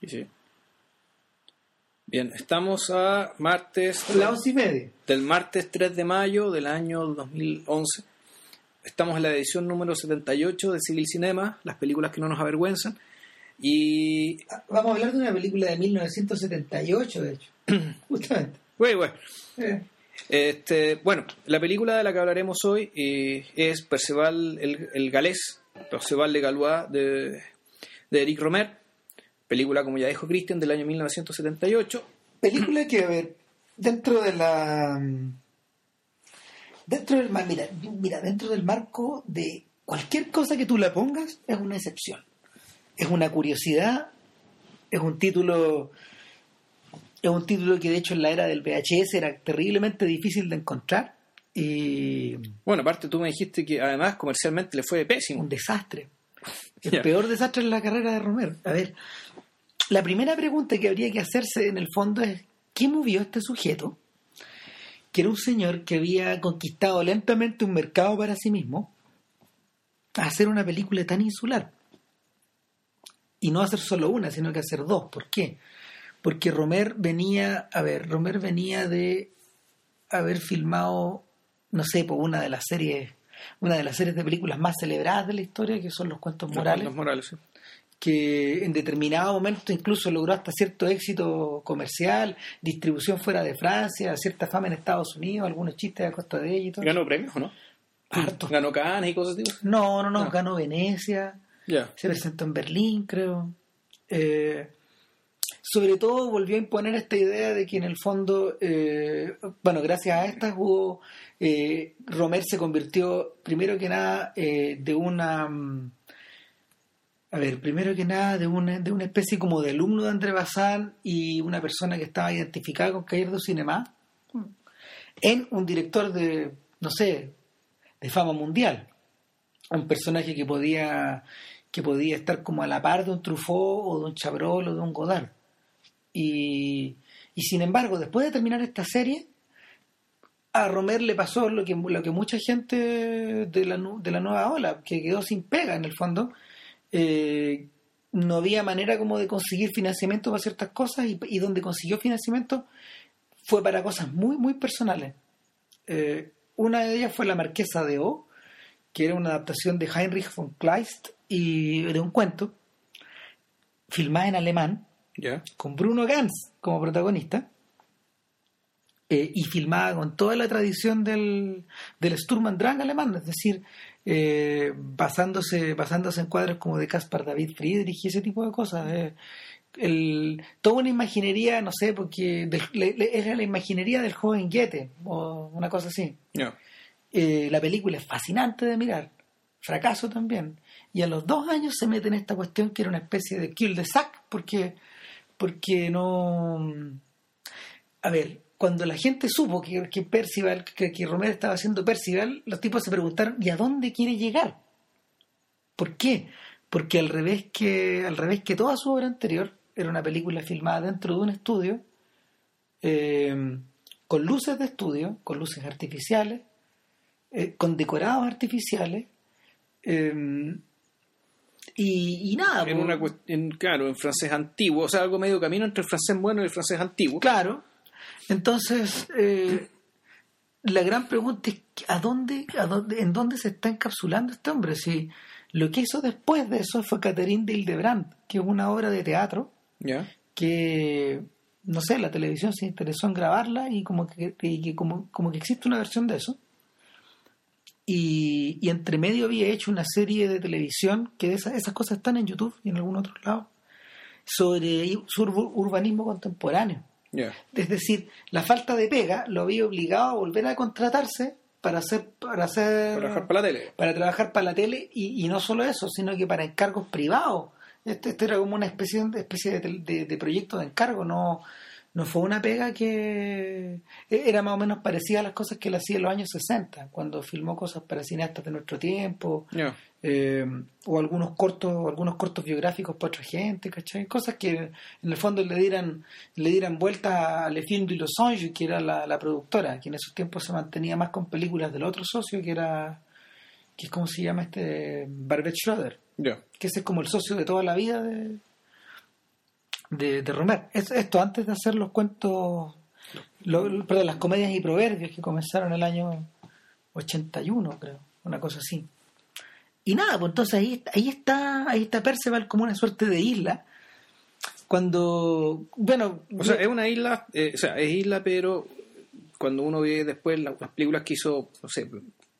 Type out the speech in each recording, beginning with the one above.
Sí, sí. Bien, estamos a martes. La once y media. Del martes 3 de mayo del año 2011. Estamos en la edición número 78 de Civil Cinema, las películas que no nos avergüenzan. Y. Vamos a hablar de una película de 1978, de hecho. Justamente. Güey, güey. Eh, Este, bueno, la película de la que hablaremos hoy eh, es Perceval el, el Galés, Perceval de Galois de, de Eric Romer, película, como ya dijo Christian, del año 1978. película que, a ver, dentro de la. Dentro del, mira, mira, dentro del marco de cualquier cosa que tú la pongas, es una excepción. Es una curiosidad, es un título. Es un título que de hecho en la era del VHS era terriblemente difícil de encontrar y Bueno, aparte tú me dijiste que además comercialmente le fue pésimo. un desastre. El peor desastre en la carrera de Romero. A ver, la primera pregunta que habría que hacerse en el fondo es, ¿qué movió a este sujeto? Que era un señor que había conquistado lentamente un mercado para sí mismo a hacer una película tan insular. Y no hacer solo una, sino que hacer dos. ¿Por qué? Porque Romer venía, a ver, Romer venía de haber filmado, no sé, por una de las series, una de las series de películas más celebradas de la historia, que son Los Cuentos Morales, Los Morales, sí. que en determinado momento incluso logró hasta cierto éxito comercial, distribución fuera de Francia, cierta fama en Estados Unidos, algunos chistes a costa de ella y todo. Ganó premios, ¿o no? Harto. Ganó Cannes y cosas así. No, no, no, No. ganó Venecia, se presentó en Berlín, creo. Eh, sobre todo volvió a imponer esta idea de que en el fondo, eh, bueno, gracias a estas hubo, eh, Romer se convirtió, primero que nada, eh, de una, mm, a ver, primero que nada, de una, de una especie como de alumno de André Bazán y una persona que estaba identificada con Cayer de Cinema, en un director de, no sé, de fama mundial. Un personaje que podía que podía estar como a la par de un Truffaut o de un Chabrol o de un Godard y, y sin embargo después de terminar esta serie a Romer le pasó lo que lo que mucha gente de la, de la nueva ola que quedó sin pega en el fondo. Eh, no había manera como de conseguir financiamiento para ciertas cosas y, y donde consiguió financiamiento fue para cosas muy muy personales. Eh, una de ellas fue la Marquesa de O que era una adaptación de Heinrich von Kleist y de un cuento filmada en alemán Con Bruno Ganz como protagonista eh, y filmada con toda la tradición del, del Sturm und Drang alemán, es decir, eh, basándose, basándose en cuadros como de Caspar David Friedrich y ese tipo de cosas. eh. El, toda una imaginería, no sé, porque del- le- le- era la imaginería del joven Goethe o una cosa así. Eh, la película es fascinante de mirar, fracaso también. Y a los dos años se mete en esta cuestión que era una especie de kill de sac, porque, porque no. A ver, cuando la gente supo que, que Percival, que, que Romero estaba haciendo Percival, los tipos se preguntaron, ¿y a dónde quiere llegar? ¿Por qué? Porque al revés que, al revés que toda su obra anterior, era una película filmada dentro de un estudio, eh, con luces de estudio, con luces artificiales, eh, con decorados artificiales, eh, y, y nada. En una en, claro, en francés antiguo, o sea, algo medio camino entre el francés bueno y el francés antiguo. Claro. Entonces, eh, la gran pregunta es ¿a dónde, a dónde, en dónde se está encapsulando este hombre? Si lo que hizo después de eso fue Catherine de Hildebrand, que es una obra de teatro que, no sé, la televisión se interesó en grabarla y como que, y que como, como que existe una versión de eso. Y, y entre medio había hecho una serie de televisión que esas, esas cosas están en YouTube y en algún otro lado sobre sur- urbanismo contemporáneo. Es decir, la falta de pega lo había obligado a volver a contratarse para hacer para hacer Para trabajar para la tele. para trabajar para la tele y, y no solo eso, sino que para encargos privados. Este, este era como una especie, de, especie de, de- de proyecto de encargo, no, no fue una pega que e, era más o menos parecida a las cosas que él hacía en los años 60, cuando filmó cosas para cineastas de nuestro tiempo, eh, o algunos cortos o algunos cortos biográficos para otra gente, ¿cachai? Cosas que en el fondo le dieran le dieran vuelta a Le Film de Los Anges, que era la, la productora, que en esos tiempos se mantenía más con películas del otro socio, que era, que es como se llama este, Barbet Schroeder, que ese es como el socio de toda la vida de... de, de Romer. Es- esto antes de hacer los cuentos, lo- perdón, las comedias y proverbios que comenzaron el año 81, creo, una cosa así. Y nada, pues entonces ahí, ahí está, ahí está Perceval como una suerte de isla. Cuando, bueno, O sea, es una isla, eh, o sea, es isla, pero cuando uno ve después la- las películas que hizo, no sé,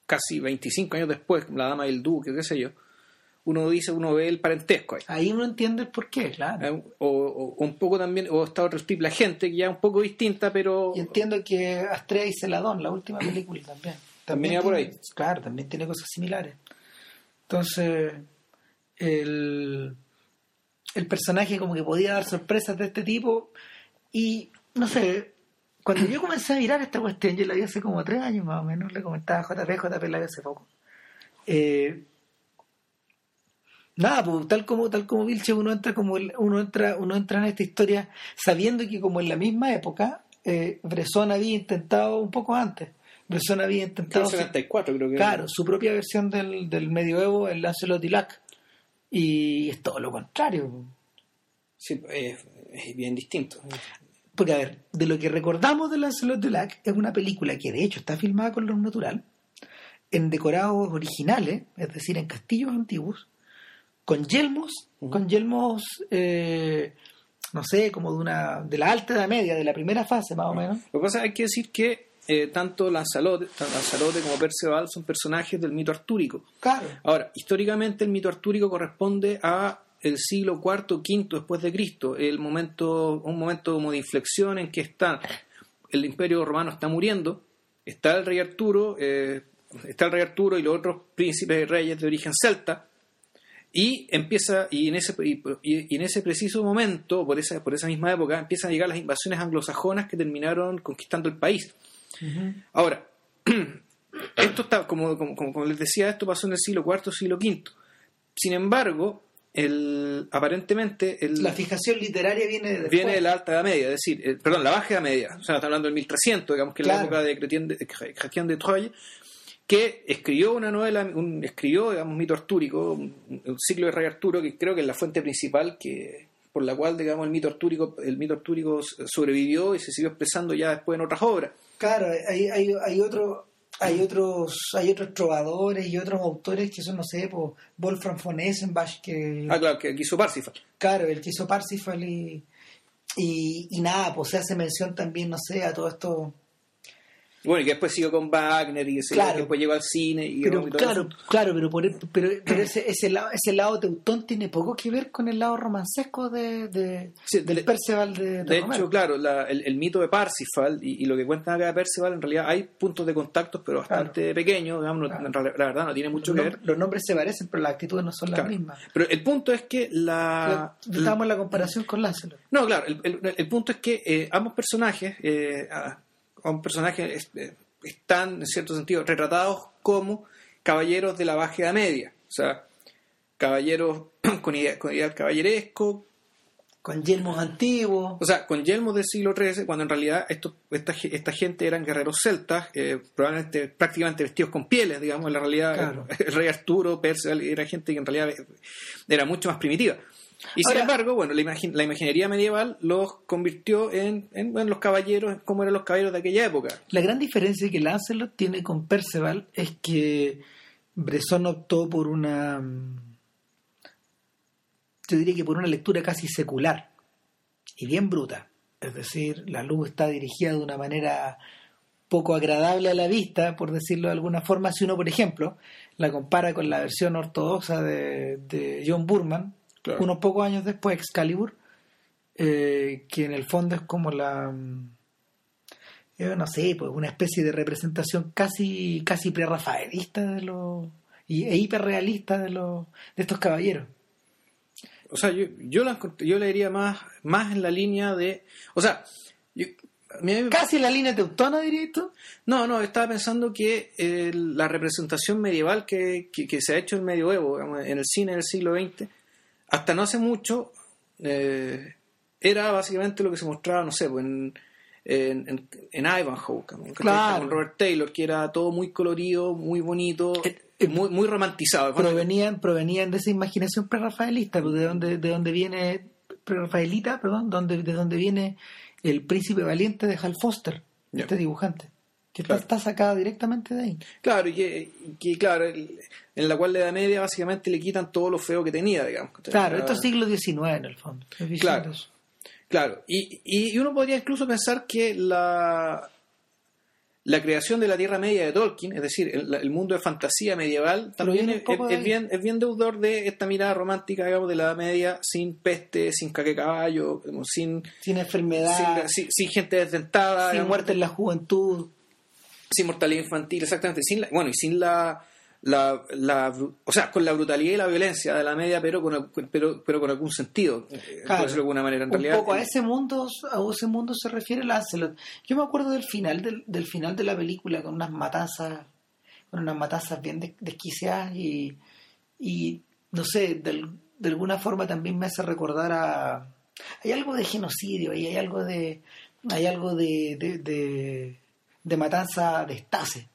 casi 25 años después, La Dama del Duque, qué sé yo, uno dice, uno ve el parentesco ahí. ahí uno entiende el porqué, claro. Eh, O, o- o un poco también, o está otro tipo de gente que ya es un poco distinta, pero Y entiendo que Astrea y Celadón, la última película también. También iba por ahí. Claro, también tiene cosas similares. Entonces, el, el personaje como que podía dar sorpresas de este tipo y, no sé, cuando yo comencé a mirar esta cuestión, yo la vi hace como tres años más o menos, le comentaba a JP, JP la vi hace poco. Eh, Nada, pues tal como tal como Vilche uno entra como el- uno entra uno entra en esta historia sabiendo que como en la misma época eh, Bresson había intentado un poco antes. Bresson había intentado que 74 creo que claro su propia versión del, del medioevo el Lancelot y Lac. Y es todo lo contrario. Sí, es, es bien distinto. porque a ver de lo que recordamos de Lancelot y Lac es una película que de hecho está filmada con luz natural en decorados originales es decir en castillos antiguos con yelmos, con yelmos, eh, no sé, como de una de la alta edad media, de la primera fase más o menos. Lo que pasa es que hay que decir que eh, tanto Lanzarote, tanto Lanzarote como Perceval son personajes del mito artúrico. Claro. Ahora, históricamente el mito artúrico corresponde a el siglo IV, V después de Cristo, el momento, un momento como de inflexión en que está el Imperio Romano está muriendo, está el rey Arturo, eh, está el rey Arturo y los otros príncipes y reyes de origen celta, y empieza, y en ese, y, y en ese preciso momento, por esa, por esa misma época, empiezan a llegar las invasiones anglosajonas que terminaron conquistando el país. Ahora, esto está, como, como, como- les decía, esto pasó en el siglo IV, siglo V. Sin embargo, el, aparentemente el, La fijación literaria viene de después. viene de la alta edad media, es decir, perdón, la baja edad media, o sea, está hablando del 1300, digamos que es la época de Chrétien de, Chrétien de Troyes, que escribió una novela, un, escribió, digamos, mito artúrico, un, un ciclo de Rey Arturo, que creo que es la fuente principal que por la cual, digamos, el mito artúrico, el mito artúrico sobrevivió y se siguió expresando ya después en otras obras. Claro, hay, hay, hay otro hay otros hay otros trovadores y otros autores que son no sé pues Wolfram von Essenbach que Ah, claro, que quiso Parsifal. claro el que hizo Parsifal y, y y nada pues se hace mención también no sé a todo esto Bueno, y que después siguió con Wagner y Claro. que después llegó al cine y, pero y todo claro eso. claro pero por, pero, pero ese ese lado ese lado teutón tiene poco que ver con el lado romancesco de, de Sí, del de- Perceval de, de De hecho, claro, la- el, el mito de Parsifal y, y lo que cuentan acá de Percival, en realidad hay puntos de contactos, pero bastante pequeños, digamos, Claro. la verdad no tiene mucho los, que ver. los nombres se parecen pero las actitudes no son las mismas Pero el punto es que la... Estábamos en la comparación con Lancelot. No, claro, el, el- el punto es que eh, ambos personajes, eh, a- ambos personajes eh, están, en cierto sentido, retratados como caballeros de la baja edad media. O sea, caballeros con, idea- con ideal caballeresco, Con yelmos antiguos. O sea, con yelmos del siglo XIII, cuando en realidad esto, esta, esta gente eran guerreros celtas, eh, probablemente prácticamente vestidos con pieles, digamos, en la realidad Claro. el rey Arturo, Percival, era gente que en realidad era mucho más primitiva. Y sin embargo, bueno, la, imagi- la imaginería medieval los convirtió en, en, en los caballeros, como eran los caballeros de aquella época. La gran diferencia que Lancelot tiene con Perceval es que Bresson optó por una. mm, Yo diría que por una lectura casi secular y bien bruta. Es decir, la luz está dirigida de una manera poco agradable a la vista, por decirlo de alguna forma, si uno, por ejemplo, la compara con la versión ortodoxa de, de John Burman, Claro. unos pocos años después, Excalibur, eh, que en el fondo es como la mm, yo no sé, pues una especie de representación casi casi prerrafaelista de los y, e hiperrealista de los de estos caballeros. O sea, yo, yo, la, yo le diría más, más en la línea de... O sea, yo, me- Casi la línea teutona, dirías tú. No, no, estaba pensando que eh, la representación medieval que, que- que se ha hecho en medioevo, en el cine del siglo XX, hasta no hace mucho, eh, era básicamente lo que se mostraba, no sé, pues, en, en, en, en Ivanhoe, ¿cachai? Claro. con Robert Taylor, que era todo muy colorido, muy bonito, Eh, eh, muy, muy romantizado. Provenían provenían de esa imaginación prerrafaelista, pues de donde de donde viene prerrafaelita, perdón, donde, de donde viene el príncipe valiente de Hal Foster, este dibujante, que Claro. está, está sacada directamente de ahí. Claro, y que, y claro, el- en la cual la Edad Media básicamente le quitan todo lo feo que tenía, digamos. Claro, esto es siglo XIX en el fondo. Claro. Claro, y, y uno podría incluso pensar que la, la creación de la Tierra Media de Tolkien, es decir, el, el mundo de fantasía medieval, también es, bien, es bien deudor de esta mirada romántica, digamos, de la Edad Media, sin peste, sin caque caballo, sin, Sin enfermedad, sin, sin- sin gente desdentada, sin digamos, muerte en la juventud. Sin mortalidad infantil, exactamente, sin la- bueno, y sin la, la, la o sea, con la brutalidad y la violencia de la media, pero con, pero, pero con algún sentido, eh, por Claro. decirlo de alguna manera. En un realidad, poco a el- ese mundo a ese mundo se refiere Lancelot yo me acuerdo del final del, del final de la película con unas matanzas con unas matanzas bien des- desquiciadas y, y no sé de, de alguna forma también me hace recordar a hay algo de genocidio y hay algo de hay algo de de, de, de matanza de estase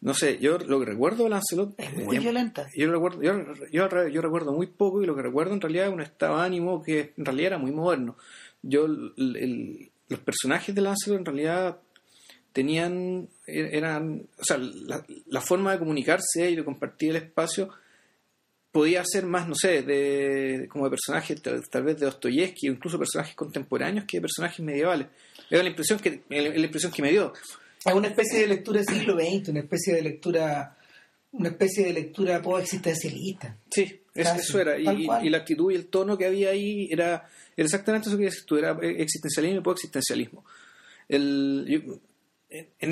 no sé, yo lo que recuerdo de Lancelot es muy violenta. Yo recuerdo yo, yo, yo recuerdo muy poco y lo que recuerdo en realidad es un estado de ánimo que en realidad era muy moderno. Yo el- el- los personajes de Lancelot en realidad tenían er- eran o sea la, la forma de comunicarse y de compartir el espacio podía ser más no sé de como de personajes tal, tal vez de Dostoyevsky o incluso personajes contemporáneos que de personajes medievales. Era la impresión que la impresión que me dio es una especie de lectura del siglo XX una especie de lectura una especie de lectura post-existencialista Sí, Casi, eso era. Y, la actitud y el tono que había ahí era, era exactamente eso que dices tú, era existencialismo y post-existencialismo. En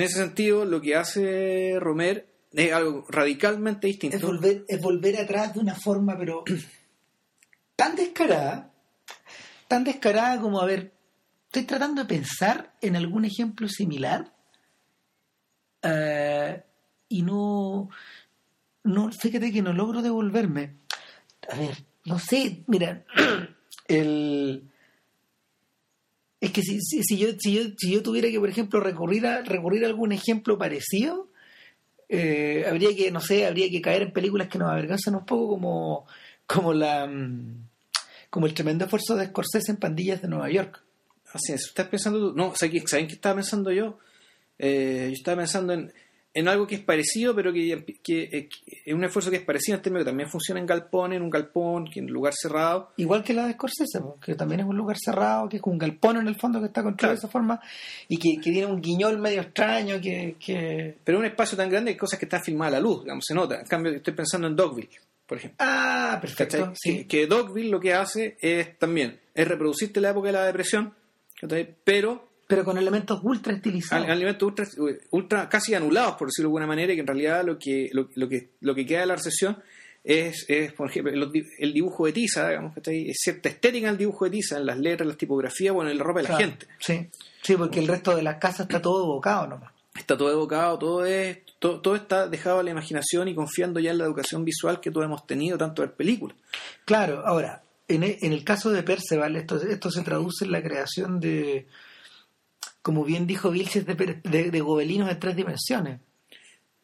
ese sentido, lo que hace Romer es algo radicalmente distinto. es volver, es volver atrás de una forma, pero tan descarada, tan descarada como, a ver, estoy tratando de pensar en algún ejemplo similar eh, y no, no, fíjate que no logro devolverme. A ver, no sé, mira, el... Es que si, si, si yo, si, yo, si yo tuviera que, por ejemplo, recurrir a, recurrir algún ejemplo parecido, eh, habría que, no sé, habría que caer en películas que nos avergonzan un poco como, como la mm, como el tremendo esfuerzo de Scorsese en Pandillas de Nueva York. Así es, ¿estás pensando? No, ¿saben qué estaba pensando yo? Eh, yo estaba pensando en, en algo que es parecido, pero que, que, eh, es un esfuerzo que es parecido en términos que también funciona en galpón, en un galpón, que en un lugar cerrado. Igual que la de Scorsese, que también es un lugar cerrado, que es un galpón en el fondo que está construido de esa forma y que, que tiene un guiñol medio extraño que... que... Pero es un espacio tan grande hay cosas que están filmadas a la luz, digamos, se nota. En cambio, estoy pensando en Dogville, por ejemplo. Ah, perfecto. Sí. Que, que Dogville lo que hace es también, es reproducirte la época de la depresión, pero Pero con elementos ultra estilizados. al- alimentos ultra, ultra casi anulados, por decirlo de alguna manera, que en realidad lo que, lo, lo que, lo que queda de la recesión es, es, por ejemplo, el dibujo de tiza, digamos, ¿cachai? es cierta estética en el dibujo de tiza, en las letras, las tipografías, bueno, en la ropa de la gente. Sí, sí, porque el resto de las casas está todo evocado nomás. Está todo evocado, todo es, todo, todo está dejado a la imaginación y confiando ya en la educación visual que todos hemos tenido, tanto en películas. Claro, ahora, en e- en el caso de Perceval, esto, esto se traduce en la creación de, como bien dijo Vilches, de, de, de gobelinos en tres dimensiones.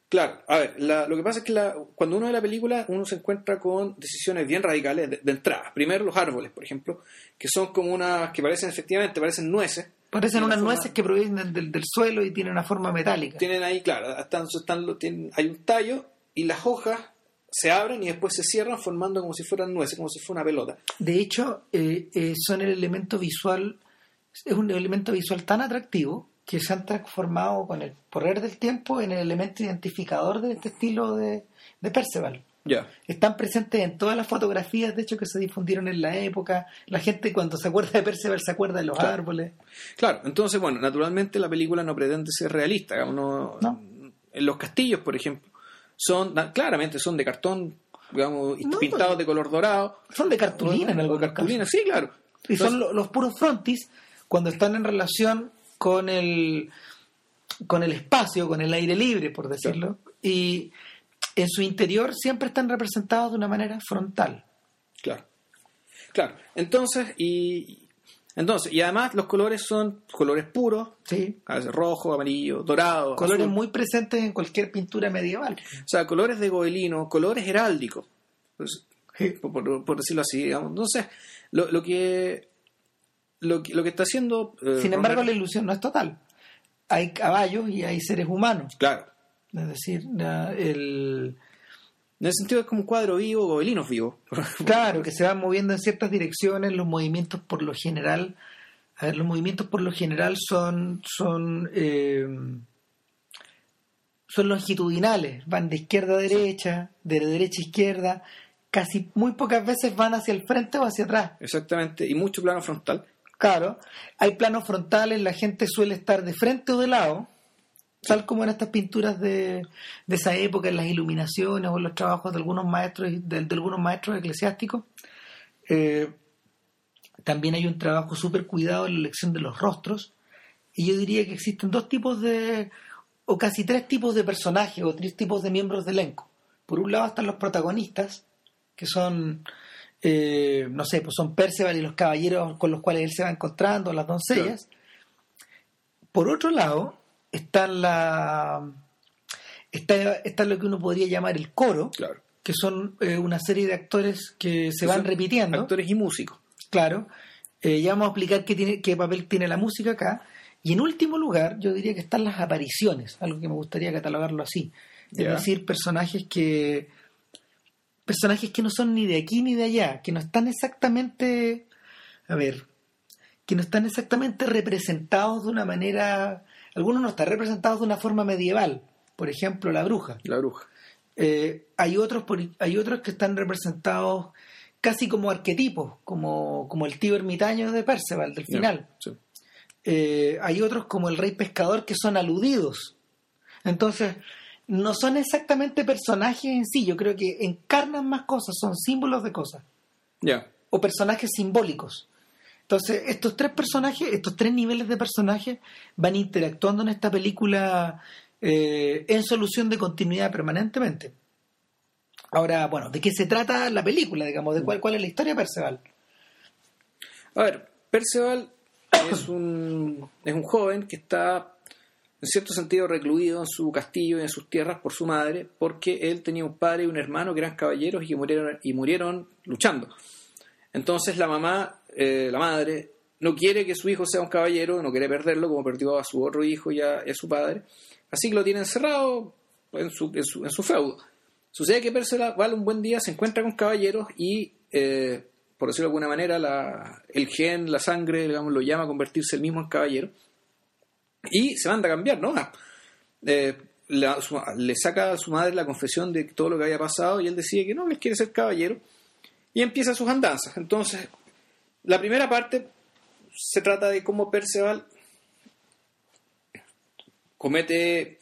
Claro, a ver, la- lo que pasa es que la- cuando uno ve la película, uno se encuentra con decisiones bien radicales de, de entrada. Primero los árboles, por ejemplo, que son como unas que parecen efectivamente, parecen nueces. Parecen unas una forma- nueces que provienen del, del suelo y tienen una forma metálica. Tienen ahí, claro, están, están, tienen- hay un tallo y las hojas se abren y después se cierran formando como si fueran nueces, como si fuera una pelota. De hecho, eh, eh, son el elemento visual, es un elemento visual tan atractivo que se han transformado con el correr del tiempo en el elemento identificador de este estilo de, de Perceval. Ya. Están presentes en todas las fotografías, de hecho, que se difundieron en la época. La gente cuando se acuerda de Perceval se acuerda de los Claro. árboles. Claro, entonces, bueno, naturalmente la película no pretende ser realista. digamos, no-. En los castillos, por ejemplo, son claramente son de cartón, digamos, No, pintados pues, de color dorado. Son de cartulina en O algunos cartulina, casos. sí, claro. Y son los puros frontis cuando están en relación con el con el espacio, con el aire libre, por decirlo. Y en su interior siempre están representados de una manera frontal. Claro. Claro. Entonces, y entonces, y además los colores son colores puros, ¿sí? a veces rojo, amarillo, dorado. Colores azul. muy presentes en cualquier pintura medieval. O sea, colores de gobelino, colores heráldicos. Pues, Sí. por, por- por decirlo así, digamos. Entonces, lo, lo que lo, que- lo que está haciendo... eh, Sin embargo, la ilusión no es total. Hay caballos y hay seres humanos. Claro. Es decir, el, En ese sentido es como un cuadro vivo, gobelinos vivos. claro, que se van moviendo en ciertas direcciones, los movimientos por lo general, a ver, los movimientos por lo general son, son, eh, son longitudinales, van de izquierda a derecha, de derecha a izquierda, casi muy pocas veces van hacia el frente o hacia atrás. Exactamente. Y mucho plano frontal. Claro, hay planos frontales, la gente suele estar de frente o de lado, tal como en estas pinturas de, de esa época, en las iluminaciones o en los trabajos de algunos maestros de, de algunos maestros eclesiásticos. Eh, también hay un trabajo súper cuidado en la elección de los rostros. Y yo diría que existen dos tipos de, o casi tres tipos de personajes o tres tipos de miembros de elenco. Por un lado están los protagonistas, que son, eh, no sé, pues son Perceval y los caballeros con los cuales él se va encontrando, las doncellas. Por otro lado, está la está, está lo que uno podría llamar el coro, Claro. que son eh, una serie de actores que se Que van repitiendo. Actores y músicos. Claro. Eh, ya vamos a explicar qué, tiene, qué papel tiene la música acá. Y en último lugar, yo diría que están las apariciones, algo que me gustaría catalogarlo así. Es decir, personajes que personajes que no son ni de aquí ni de allá, que no están exactamente, a ver, que no están exactamente representados de una manera, algunos no están representados de una forma medieval, por ejemplo, la bruja. La bruja. Eh, hay otros por- hay otros que están representados casi como arquetipos, como, como el tío ermitaño de Perceval del final. sí. Eh, hay otros como el rey pescador que son aludidos. Entonces, no son exactamente personajes en sí, yo creo que encarnan más cosas, son símbolos de cosas, Ya. o personajes simbólicos. Entonces, estos tres personajes, estos tres niveles de personajes van interactuando en esta película eh, en solución de continuidad permanentemente. Ahora, bueno, ¿de qué se trata la película, digamos? ¿De cuál, cuál es la historia de Perceval? A ver, Perceval es un, es un joven que está, en cierto sentido, recluido en su castillo y en sus tierras por su madre, porque él tenía un padre y un hermano que eran caballeros y que murieron, y murieron luchando. Entonces la mamá, eh, la madre, no quiere que su hijo sea un caballero, no quiere perderlo como perdió a su otro hijo y a, su padre. Así que lo tiene encerrado en su, feudo. Sucede que Perceval un buen día se encuentra con caballeros y, eh, por decirlo de alguna manera, el gen, la sangre, digamos, lo llama a convertirse él mismo en caballero. Y se manda a cambiar, ¿no? Eh, le saca a su madre la confesión de todo lo que había pasado y él decide que no, él quiere ser caballero y empieza sus andanzas. Entonces, la primera parte se trata de cómo Perceval comete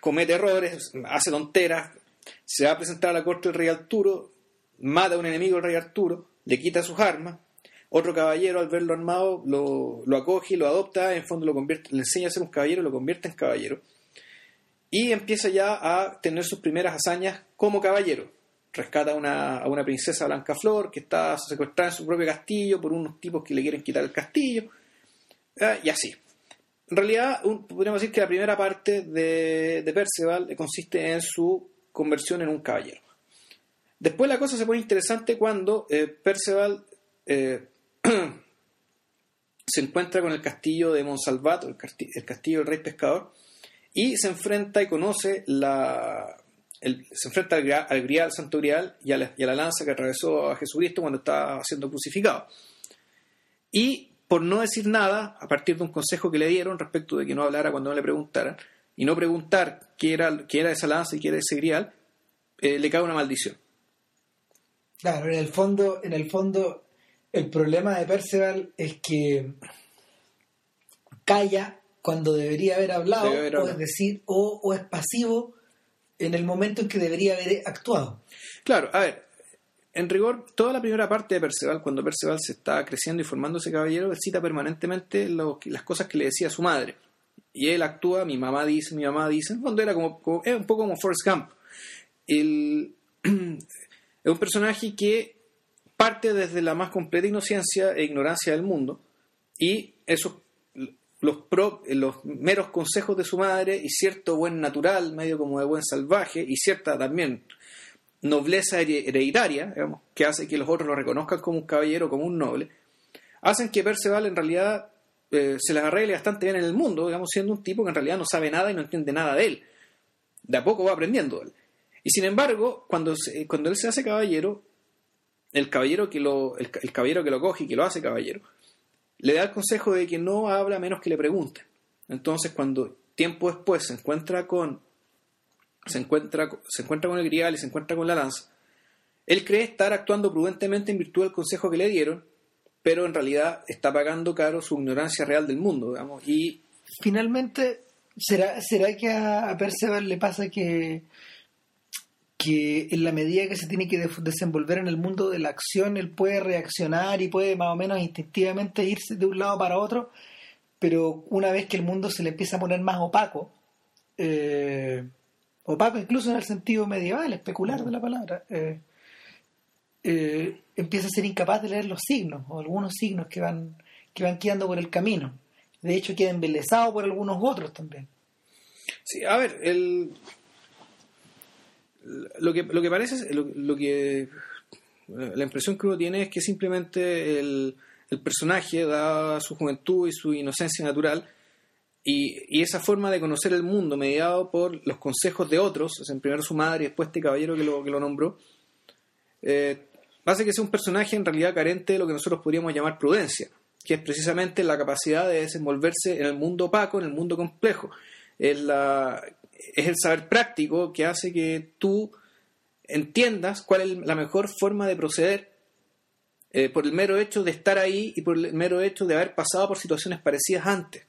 comete errores, hace tonteras, se va a presentar a la corte del rey Arturo, mata a un enemigo del rey Arturo, le quita sus armas, otro caballero al verlo armado lo, lo acoge y lo adopta, en fondo lo convierte, le enseña a ser un caballero, lo convierte en caballero, y empieza ya a tener sus primeras hazañas como caballero. Rescata a una, a una princesa Blanca Flor que está secuestrada en su propio castillo por unos tipos que le quieren quitar el castillo, ah, y así en realidad un- podríamos decir que la primera parte de, de Perceval consiste en su conversión en un caballero. Después la cosa se pone interesante cuando eh, Perceval eh, se encuentra con el castillo de Monsalvato, el, casti- el castillo del rey pescador, y se enfrenta y conoce la... se enfrenta al, al grial, santo grial, y a, la, y a la lanza que atravesó a Jesucristo cuando estaba siendo crucificado. Y por no decir nada, a partir de un consejo que le dieron respecto de que no hablara cuando no le preguntaran, y no preguntar qué era, qué era esa lanza y qué era ese grial, eh, le cae una maldición. Claro, en el fondo, en el fondo, el problema de Perceval es que calla cuando debería haber hablado, Debe haber o es decir, o, o es pasivo en el momento en que debería haber actuado. Claro, a ver, en rigor, toda la primera parte de Perceval, cuando Perceval se está creciendo y formándose caballero, él cita permanentemente lo- las cosas que le decía su madre. Y él actúa, mi mamá dice, mi mamá dice, en el fondo era como, como- es un poco como Forrest Gump. El- es un personaje que parte desde la más completa inocencia e ignorancia del mundo y esos los, meros consejos de su madre y cierto buen natural, medio como de buen salvaje y cierta también nobleza here- hereditaria, digamos, que hace que los otros lo reconozcan como un caballero, como un noble, hacen que Perceval en realidad eh, se las arregle bastante bien en el mundo, digamos, siendo un tipo que en realidad no sabe nada y no entiende nada de él. De a poco va aprendiendo él. Y sin embargo, cuando, se- cuando él se hace caballero, el caballero que lo, el, caballero que lo coge y que lo hace caballero, le da el consejo de que no habla menos que le pregunten. Entonces, cuando tiempo después se encuentra con se encuentra, se encuentra con el grial y se encuentra con la lanza, él cree estar actuando prudentemente en virtud del consejo que le dieron, pero en realidad está pagando caro su ignorancia real del mundo, digamos, y Finalmente, ¿será, será que a, a Perceval le pasa que, que en la medida que se tiene que desenvolver en el mundo de la acción, él puede reaccionar y puede más o menos instintivamente irse de un lado para otro, pero una vez que el mundo se le empieza a poner más opaco, eh, opaco incluso en el sentido medieval, especular de la palabra, eh, eh, empieza a ser incapaz de leer los signos o algunos signos que van que van quedando por el camino. De hecho, queda embelesado por algunos otros también. Sí, a ver, el, lo, que, lo que parece, lo, lo que la impresión que uno tiene es que simplemente el, personaje da su juventud y su inocencia natural y, esa forma de conocer el mundo mediado por los consejos de otros, o sea, primero su madre y después este caballero que lo, que lo nombró, eh, hace que sea un personaje en realidad carente de lo que nosotros podríamos llamar prudencia, que es precisamente la capacidad de desenvolverse en el mundo opaco, en el mundo complejo. Es, la, es el saber práctico que hace que tú entiendas cuál es la mejor forma de proceder eh, por el mero hecho de estar ahí y por el mero hecho de haber pasado por situaciones parecidas antes.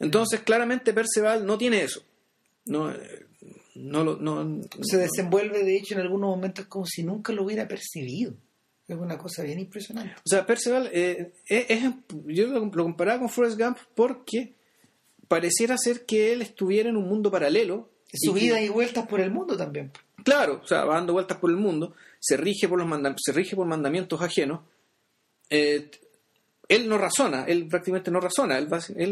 Entonces, claramente Perceval no tiene eso. No, eh, no, lo- no, Se desenvuelve, de hecho, en algunos momentos como si nunca lo hubiera percibido. Es una cosa bien impresionante. O sea, Perceval, eh, es, es- yo lo, lo comparaba con Forrest Gump porque pareciera ser que él estuviera en un mundo paralelo. Su y y vueltas por el mundo también. Claro, o sea, va dando vueltas por el mundo, se rige por los manda- se rige por mandamientos ajenos. Eh, él no razona, él prácticamente no razona, él,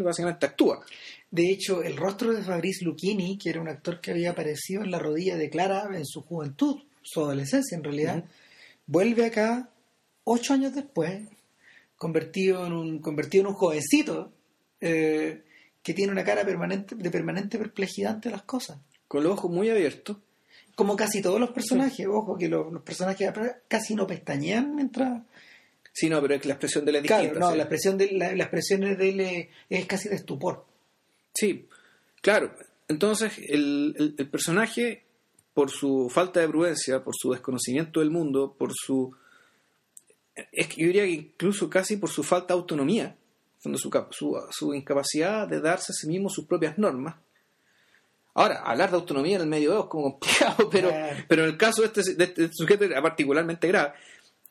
básicamente actúa. De hecho, el rostro de Fabrice Lucchini, que era un actor que había aparecido en la rodilla de Clara en su juventud, su adolescencia en realidad, vuelve acá ocho años después, convertido en un, convertido en un jovencito eh, que tiene una cara permanente, de permanente perplejidad ante las cosas. Con los ojos muy abiertos. Como casi todos los personajes, ojo, que los, los personajes casi no pestañean mientras... Sí, no, pero es que la expresión de él es Claro, distinta. no, sí. la expresión de, la, la expresión de él es, es casi de estupor. Sí, claro. Entonces, el, el- el personaje, por su falta de prudencia, por su desconocimiento del mundo, por su. Es que yo diría que incluso casi por su falta de autonomía, su, cap- su, su incapacidad de darse a sí mismo sus propias normas. Ahora, hablar de autonomía en el medio es como complicado, pero, pero en el caso de este, de este sujeto era particularmente grave.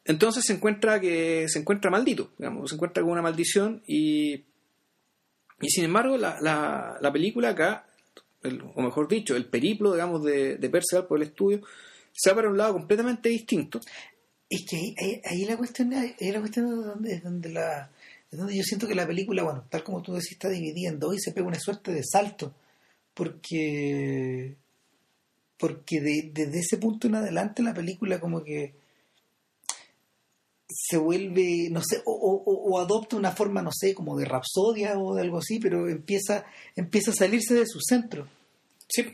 Entonces se encuentra que se encuentra maldito, digamos, se encuentra con una maldición y y sin embargo, la, la, la película acá, el- o mejor dicho, el periplo, digamos, de, de por el estudio, se va para un lado completamente distinto. Es que ahí, ahí- ahí la cuestión, ahí la cuestión es donde, es donde la, es donde yo siento que la película, bueno, tal como tú decís, está dividida en dos y se pega una suerte de salto. Porque porque de- desde ese punto en adelante la película como que se vuelve, no sé, o adopta una forma, no sé, como de rapsodia o de algo así, pero empieza, empieza a salirse de su centro. Sí.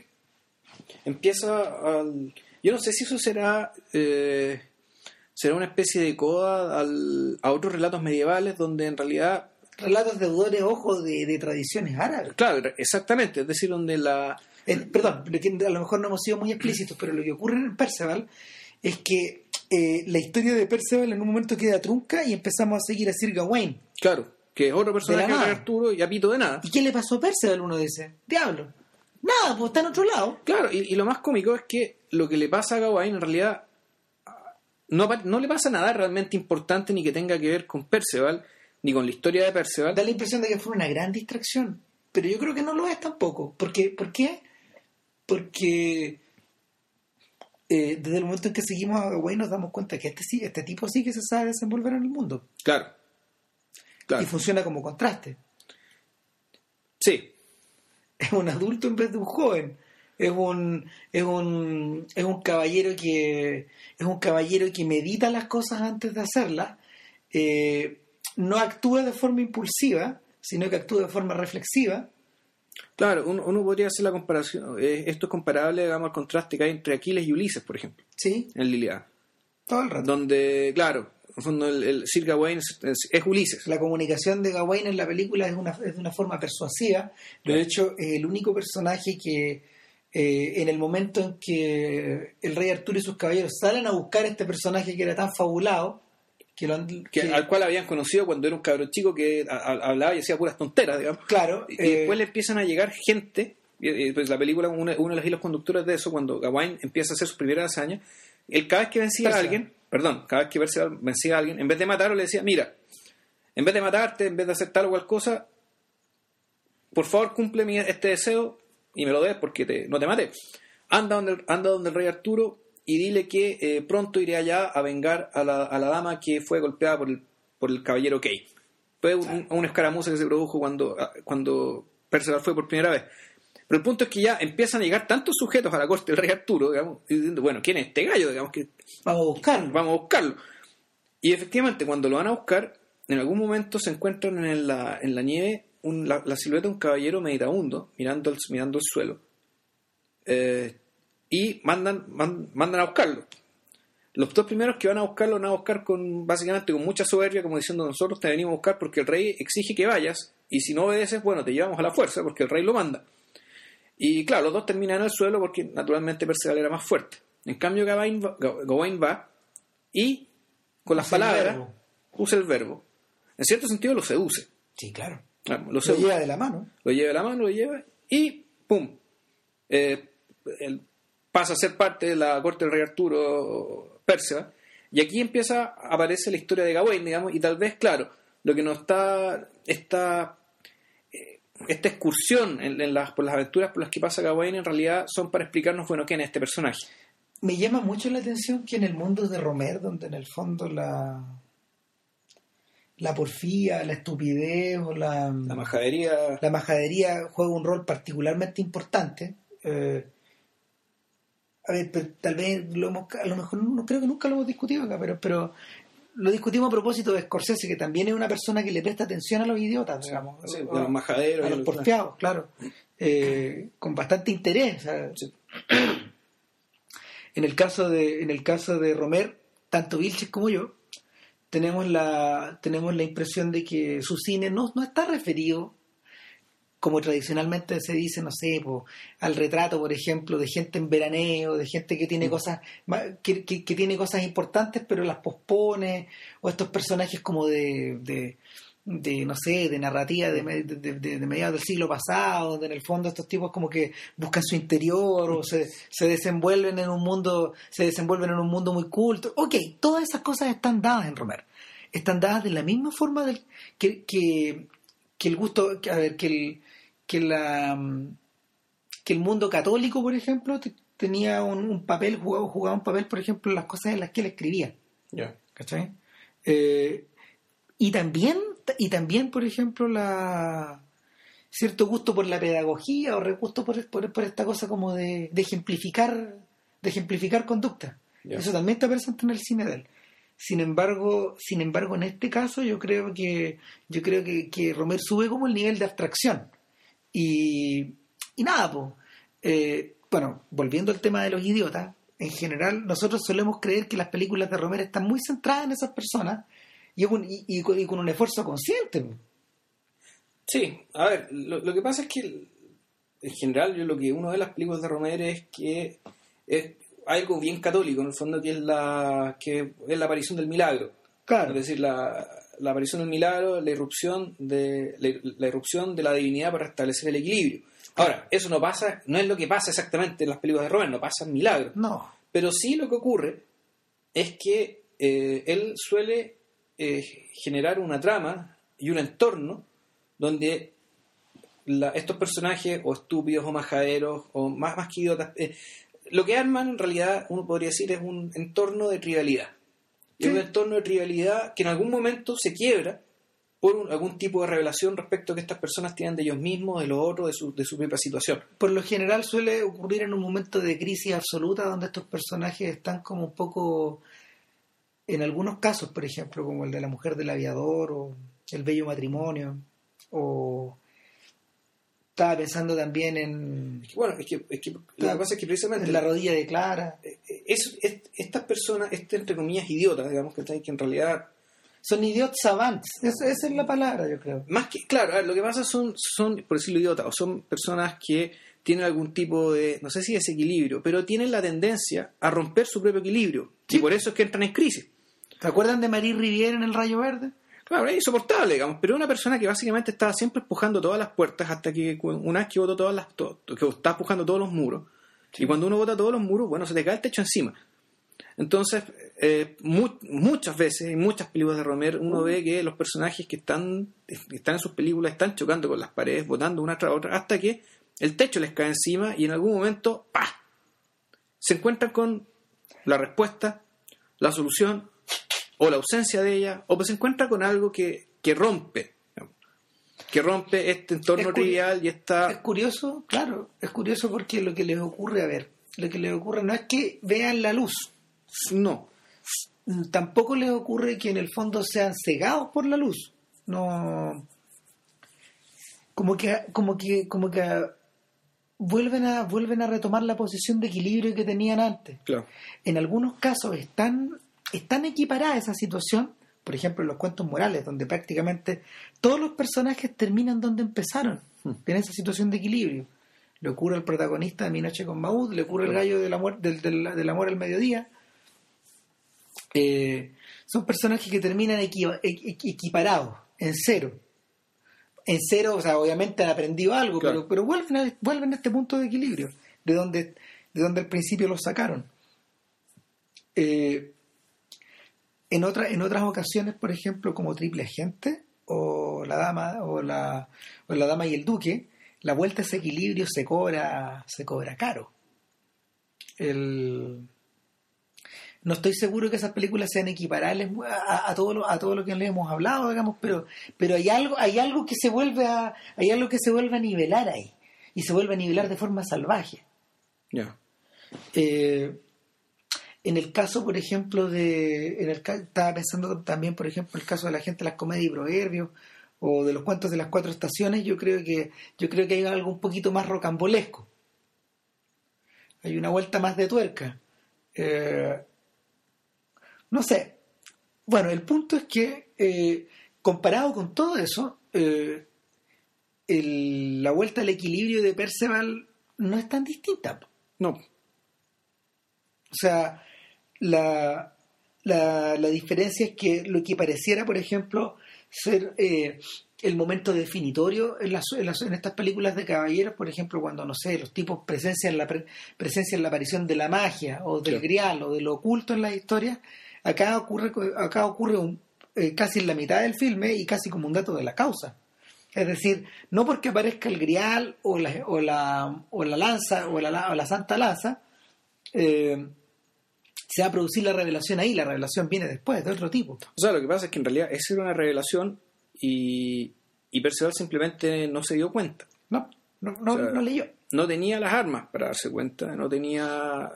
Empieza al... Yo no sé si eso será... eh, será una especie de coda al- a otros relatos medievales donde en realidad... Relatos deudores, ojo, de, de tradiciones árabes. Claro, exactamente. Es decir, donde la... El- perdón, a lo mejor no hemos sido muy explícitos, pero lo que ocurre en Perceval es que eh, la historia de Perceval en un momento queda trunca y empezamos a seguir a Sir Gawain. Claro, que es otro personaje De de. Arturo y a pito de nada. ¿Y qué le pasó a Perceval? Uno dice, diablo. Nada, pues está en otro lado. Claro, y, y lo más cómico es que lo que le pasa a Gawain en realidad no, no le pasa nada realmente importante ni que tenga que ver con Perceval, ni con la historia de Perceval. Da la impresión de que fue una gran distracción, pero yo creo que no lo es tampoco. Porque, ¿Por qué? Porque eh, desde el momento en que seguimos a Gawain nos damos cuenta que este, sí, este tipo sí que se sabe desenvolver en el mundo Claro. Claro. y funciona como contraste. Sí, es un adulto en vez de un joven. Es un, es un, es un caballero que es un caballero que medita las cosas antes de hacerlas, eh, no actúa de forma impulsiva, sino que actúa de forma reflexiva. Claro, uno, uno podría hacer la comparación. eh, esto es comparable, digamos, al contraste que hay entre Aquiles y Ulises, por ejemplo, Sí, en Liliada. todo el rato. Donde, claro, en el fondo el, el Sir Gawain es, es- es Ulises. La comunicación de Gawain en la película es, una, es de una forma persuasiva. De hecho, es el único personaje que eh, en el momento en que el rey Arturo y sus caballeros salen a buscar a este personaje que era tan fabulado, que lo han... que, que- al cual habían conocido cuando era un cabrón chico que a- a- hablaba y hacía puras tonteras, digamos. claro, Y, y eh, después le empiezan a llegar gente, y, pues la película, uno, uno de los hilos conductores de eso, cuando Gawain empieza a hacer sus primeras hazañas, él cada vez que vencía a alguien, perdón, cada vez que vencía a alguien, en vez de matarlo le decía, mira, en vez de matarte, en vez de hacer tal o cual cosa, por favor cumple mi- este deseo y me lo des porque te- no te maté. Anda donde, anda donde el rey Arturo y dile que eh, pronto iré allá a vengar a la, a la dama que fue golpeada por el, por el caballero Kay. Fue un, una escaramuza que se produjo cuando, cuando Perceval fue por primera vez. Pero el punto es que ya empiezan a llegar tantos sujetos a la corte del rey Arturo, digamos, y diciendo, bueno, ¿quién es este gallo? Digamos que vamos a buscarlo. vamos a buscarlo. Y efectivamente, cuando lo van a buscar, en algún momento se encuentran en la, en la nieve un- la, la silueta de un caballero meditabundo mirando el, mirando el suelo. Eh, y mandan, man- mandan a buscarlo. Los dos primeros que van a buscarlo van a buscar con básicamente con mucha soberbia, como diciendo nosotros te venimos a buscar porque el rey exige que vayas y si no obedeces, bueno, te llevamos a la fuerza porque el rey lo manda. Y claro, los dos terminan en el suelo porque naturalmente Perceval era más fuerte. En cambio, Gawain va, Ga- Gawain va y con las Usa palabras usa el verbo. En cierto sentido lo seduce. Sí, claro. Ah, Lo, lleva de la mano. Lo lleva de la mano, lo lleva y ¡pum! Eh, él pasa a ser parte de la corte del rey Arturo Persia. Y aquí empieza, aparece la historia de Gawain, digamos, y tal vez, claro, lo que nos está, esta, eh, esta excursión en, en las, por las aventuras por las que pasa Gawain en realidad son para explicarnos, bueno, quién es este personaje. Me llama mucho la atención que en el mundo de Romer, donde en el fondo la la porfía, la estupidez o la, La majadería, la majadería juega un rol particularmente importante. Eh, a ver, pero tal vez lo hemos, a lo mejor no creo que nunca lo hemos discutido acá, pero, pero lo discutimos a propósito de Scorsese, que también es una persona que le presta atención a los idiotas, digamos, sí, o- de los majaderos. a los porfiados, claro, Eh, con bastante interés. Sí. en el caso de, en el caso de Romer, tanto Vilches como yo, tenemos la, tenemos la impresión de que su cine no, no está referido, como tradicionalmente se dice, no sé, po, al retrato, por ejemplo, de gente en veraneo, de gente que tiene cosas ma- que, que- que tiene cosas importantes pero las pospone, o estos personajes como de, de, de, no sé, de narrativa de, de, de- de mediados del siglo pasado, donde en el fondo estos tipos como que buscan su interior o se, se desenvuelven en un mundo, se desenvuelven en un mundo muy culto. Ok, todas esas cosas están dadas en Romer. Están dadas de la misma forma del, que, que, que el gusto, que, a ver, que el, que la que el mundo católico, por ejemplo, te- tenía un, un papel, jugaba, jugaba un papel, por ejemplo, en las cosas en las que él escribía. Ya. ¿cachai? Eh, y también, y también, por ejemplo, la cierto gusto por la pedagogía o gusto por, por, por esta cosa como de, de ejemplificar, de ejemplificar conducta. Eso también está presente en el cine de él. Sin embargo, sin embargo, en este caso yo creo que yo creo que, que Romer sube como el nivel de abstracción. Y, y nada, pues. bueno, volviendo al tema de los idiotas, en general nosotros solemos creer que las películas de Romer están muy centradas en esas personas y, con- y- y con, un esfuerzo consciente. Sí, a ver, lo, lo que pasa es que en general yo lo que uno ve las películas de Romero es que es algo bien católico, en el fondo que es la que es la aparición del milagro. Claro. Es decir, la, la aparición del milagro, la irrupción de la, la irrupción de la divinidad para establecer el equilibrio. Ahora, eso no pasa, no es lo que pasa exactamente en las películas de Romero, no pasa en milagro. No. Pero sí lo que ocurre es que eh, él suele eh, generar una trama y un entorno donde la- estos personajes, o estúpidos, o majaderos, o más, más que idiotas, eh, lo que arman en realidad, uno podría decir, es un entorno de trivialidad. Sí. un entorno de trivialidad que en algún momento se quiebra por un- algún tipo de revelación respecto a que estas personas tienen de ellos mismos, de los otros, de su, de su propia situación. Por lo general suele ocurrir en un momento de crisis absoluta donde estos personajes están como un poco en algunos casos, por ejemplo, como el de la mujer del aviador o el bello matrimonio, o estaba pensando también en... Bueno, es que, es que lo que pasa es que precisamente... En la rodilla de Clara. Eh, es, es- estas personas, este entre comillas idiotas, digamos, que, que en realidad Son idiots savants. Esa, esa es la palabra, yo creo. Más que, claro, ver, lo que pasa son, son, por decirlo idiota, o son personas que tienen algún tipo de, no sé si desequilibrio, pero tienen la tendencia a romper su propio equilibrio. Y por eso es que entran en crisis. ¿Se acuerdan de Marie Rivière en El Rayo Verde? Claro, es insoportable, digamos, pero una persona que básicamente estaba siempre empujando todas las puertas hasta que una vez que botó todas las, que está empujando todos los muros. Y cuando uno bota todos los muros, bueno, se te cae el techo encima. Entonces, eh, mu- muchas veces, en muchas películas de Romer, uno ve que los personajes que están, que están en sus películas están chocando con las paredes, botando una tras otra, hasta que el techo les cae encima y en algún momento, ¡pah! se encuentran con la respuesta, la solución, o la ausencia de ella, o pues se encuentra con algo que, que rompe, que rompe este entorno Es trivial y Es esta... curioso, claro, es curioso porque lo que les ocurre, a ver, lo que les ocurre no es que vean la luz, No, tampoco les ocurre que en el fondo sean cegados por la luz. No. Como que, como que, como que vuelven a, vuelven a retomar la posición de equilibrio que tenían antes. claro. En algunos casos están, están equiparada esa situación, por ejemplo en los cuentos morales, donde prácticamente todos los personajes terminan donde empezaron, en esa situación de equilibrio. Le ocurre al protagonista de Mi Noche con Maud, le ocurre al gallo del amor, del, del- del amor al mediodía. Eh, son personajes que terminan equiva- equi- equiparados, en cero. En cero, o sea, obviamente han aprendido algo, Claro. pero, pero vuelven, a, vuelven a este punto de equilibrio, de donde, de donde al principio los sacaron. Eh, en, otra, en otras ocasiones, por ejemplo, como Triple Agente o la dama o la, o la dama y el duque, la vuelta a ese equilibrio se cobra, se cobra caro. El, no estoy seguro que esas películas sean equiparables a, a todo lo, a todo lo que le hemos hablado, digamos, pero, pero hay algo, hay algo que se vuelve a, hay algo que se vuelve a nivelar ahí, y se vuelve a nivelar de forma salvaje. Ya. Eh, en el caso, por ejemplo, de. En el, estaba pensando también, por ejemplo, el caso de la gente de las comedias y proverbios o de los cuentos de las cuatro estaciones, yo creo que yo creo que hay algo un poquito más rocambolesco. Hay una vuelta más de tuerca. Eh, no sé. Bueno, el punto es que, eh, comparado con todo eso, eh, el- la vuelta al equilibrio de Perceval no es tan distinta. No, O sea, la, la, la diferencia es que lo que pareciera, por ejemplo, ser eh, el momento definitorio en, las, en, las- en estas películas de caballeros, por ejemplo, cuando, no sé, los tipos presencian la, pre- presencian la aparición de la magia o del grial o de lo oculto en las historias, acá ocurre, acá ocurre un, eh, casi en la mitad del filme y casi como un dato de la causa. Es decir, no porque aparezca el grial o la, o la, o la lanza o la, o la santa lanza, eh, se va a producir la revelación ahí, la revelación viene después, de otro tipo. O sea, lo que pasa es que en realidad esa era una revelación y, y Perceval simplemente no se dio cuenta. No, no, no, O sea, no leyó. No tenía las armas para darse cuenta, no tenía...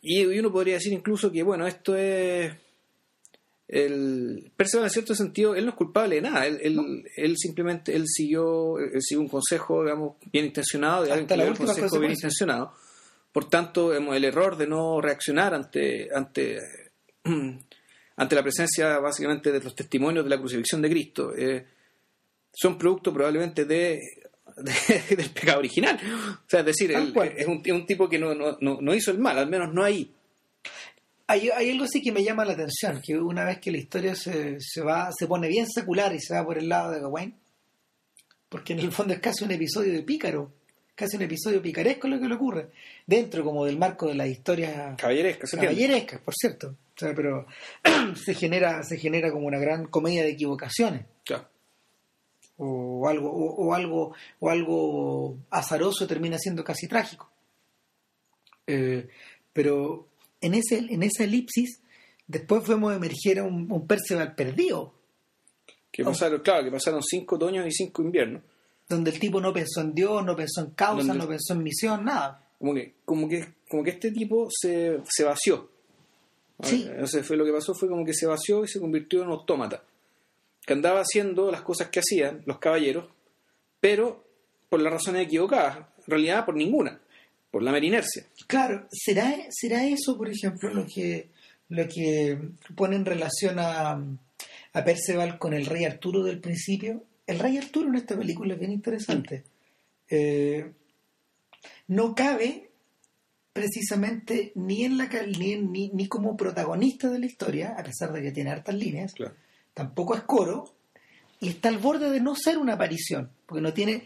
Y, y uno podría decir incluso que, bueno, esto es... El Perceval en cierto sentido, él no es culpable de nada, él, él, él simplemente, él siguió, él siguió un consejo, digamos, bien intencionado, de alguien que la un consejo bien intencionado. Por tanto, el error de no reaccionar ante, ante, ante la presencia básicamente de los testimonios de la crucifixión de Cristo eh, son producto probablemente de, de- del pecado original. O sea, es decir, es un, es un tipo que no, no, no, no hizo el mal, al menos no ahí. Hay, hay algo sí que me llama la atención, que una vez que la historia se, se va, se pone bien secular y se va por el lado de Gawain, porque en el fondo es casi un episodio de pícaro, casi un episodio picaresco lo que le ocurre, dentro como del marco de las historias caballerescas, por cierto. O sea, pero se genera, se genera como una gran comedia de equivocaciones. Claro. o algo o, o algo o algo azaroso termina siendo casi trágico Eh, pero en ese en esa elipsis después vemos emerger a un, un Perceval perdido Que pasaron, claro, que pasaron cinco otoños y cinco inviernos. Donde el tipo no pensó en Dios no pensó en causa Donde- no pensó en misión nada Como que, como que, como que este tipo se, se vació. Sí. Entonces fue lo que pasó fue como que se vació y se convirtió en un autómata. Que andaba haciendo las cosas que hacían los caballeros, pero por las razones equivocadas. En realidad por ninguna. Por la mera inercia. Claro, ¿será, será eso, por ejemplo, lo que, lo que pone en relación a, a Perceval con el rey Arturo del principio? El rey Arturo en esta película es bien interesante. Eh, no cabe precisamente ni en la ni, ni, ni como protagonista de la historia, a pesar de que tiene hartas líneas, Claro. tampoco es coro, y está al borde de no ser una aparición, porque no tiene,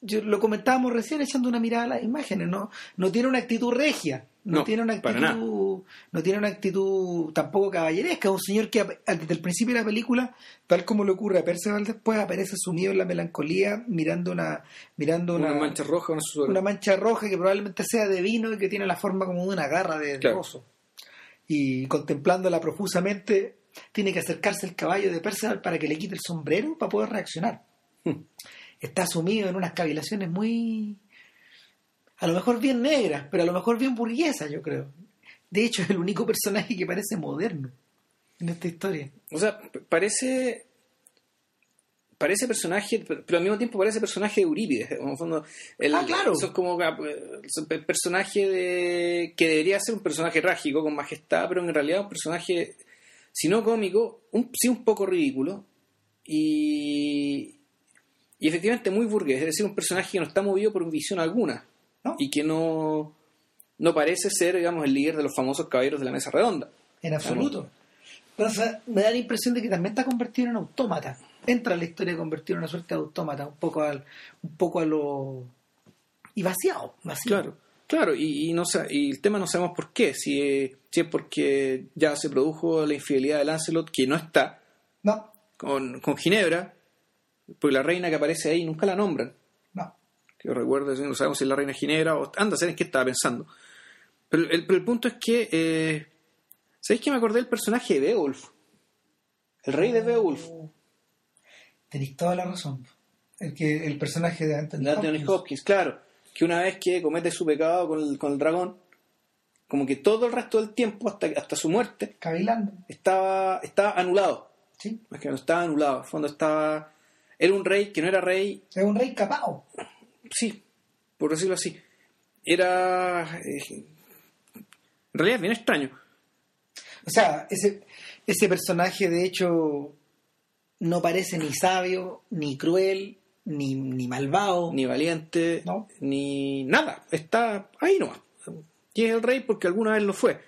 yo lo comentábamos recién echando una mirada a las imágenes, no, no tiene una actitud regia, no, No, tiene una actitud, no tiene una actitud tampoco caballeresca, es un señor que desde el principio de la película, tal como le ocurre a Perceval después, aparece sumido en la melancolía, mirando una, mirando Una, una, mancha roja, una mancha roja que probablemente sea de vino y que tiene la forma como de una garra de Claro. Y contemplándola profusamente, tiene que acercarse el caballo de Perceval para que le quite el sombrero para poder reaccionar. Hmm. Está sumido en unas cavilaciones muy. A lo mejor bien negras, pero a lo mejor bien burguesas, yo creo. De hecho, es el único personaje que parece moderno en esta historia. O sea, parece. Parece personaje, pero al mismo tiempo parece personaje de Eurípides. En el fondo, el- Ah, claro. Es como el personaje de. que debería ser un personaje trágico, con majestad, pero en realidad un personaje, si no cómico, un, sí un poco ridículo. Y. Y efectivamente muy burgués, es decir, un personaje que no está movido por visión alguna. ¿No? Y que no. no parece ser, digamos, el líder de los famosos caballeros de la mesa redonda. En absoluto. Pero, o sea, me da la impresión de que también está convertido en autómata. Entra en la historia convertido en una suerte de autómata, un poco al, un poco a lo y vaciado. Claro, claro, y, y no y el tema no sabemos por qué, si, eh, si es porque ya se produjo la infidelidad de Lancelot, que no está, No, con, con Ginebra, porque la reina que aparece ahí nunca la nombran, no. Que yo recuerdo, no sabemos si es la reina Ginebra, o anda a en qué estaba pensando. Pero el, pero el punto es que, eh, ¿sabéis que me acordé del personaje de Beowulf? El rey de Beowulf, Tenéis toda la razón. El que el personaje de Anthony, de Anthony Hopkins. Hopkins, claro, que una vez que comete su pecado con el, con el dragón, como que todo el resto del tiempo, hasta, hasta su muerte, Cavilando. estaba, estaba anulado. Sí. Es que no estaba anulado. En el fondo estaba. Era un rey que no era rey, Es un rey capao. Sí, por decirlo así. Era. eh, en realidad es bien extraño. O sea, ese, ese personaje de hecho no parece ni sabio, ni cruel, ni, ni malvado. Ni valiente, No. ni nada. Está ahí nomás. Y es el rey porque alguna vez lo fue.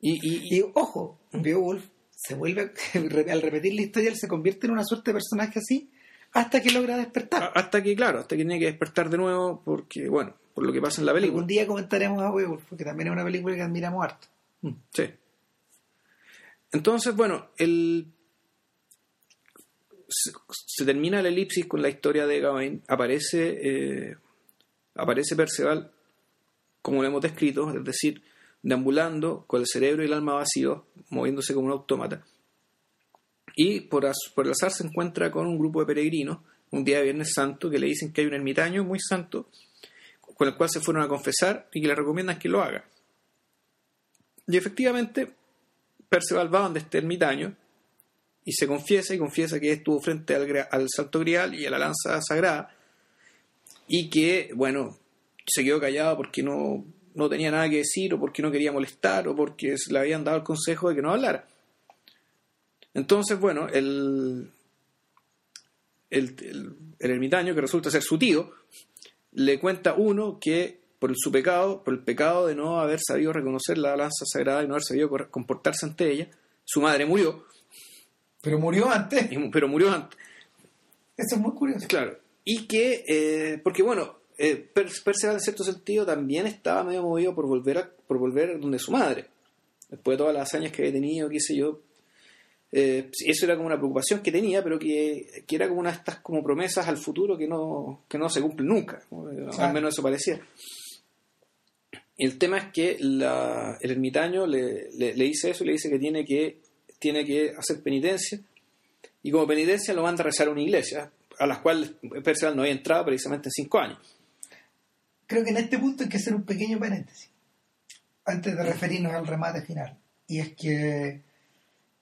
Y, y- Y ojo, Beowulf se vuelve, al repetir la historia, él se convierte en una suerte de personaje así hasta que logra despertar. hasta que, claro, hasta que tiene que despertar de nuevo porque, bueno, por lo que pasa en la película. Algún día comentaremos a Beowulf, porque también es una película que admiramos harto. Mm, Sí. Entonces, bueno, el... se, se termina la elipsis con la historia de Gawain. Aparece, eh, aparece Perceval, como lo hemos descrito, es decir, deambulando con el cerebro y el alma vacíos, moviéndose como un autómata. Y por, por el azar se encuentra con un grupo de peregrinos, un día de Viernes Santo, que le dicen que hay un ermitaño muy santo, con el cual se fueron a confesar y que le recomiendan que lo haga. Y efectivamente, Perceval va donde este ermitaño y se confiesa y confiesa que estuvo frente al, al salto grial y a la lanza sagrada y que, bueno, se quedó callado porque no, no tenía nada que decir o porque no quería molestar o porque le habían dado el consejo de que no hablara. Entonces, bueno, el, el, el- el ermitaño, que resulta ser su tío, le cuenta uno que por su pecado, por el pecado de no haber sabido reconocer la lanza sagrada y no haber sabido comportarse ante ella, su madre murió, Pero murió antes. pero murió antes. Eso es muy curioso. Claro. Y que, eh, porque bueno, eh, Perceval en cierto sentido también estaba medio movido por volver, a, por volver donde su madre. Después de todas las hazañas que había tenido, qué sé yo. Eh, eso era como una preocupación que tenía, pero que, que era como una de estas como promesas al futuro que no, que no se cumplen nunca. Al Claro. menos eso parecía. El tema es que la- el ermitaño le, le- le dice eso y le dice que tiene que tiene que hacer penitencia y como penitencia lo manda a rezar a una iglesia a las cuales Perceval no había entrado precisamente en cinco años. Creo que en este punto hay que hacer un pequeño paréntesis. Antes de referirnos al remate final. y es que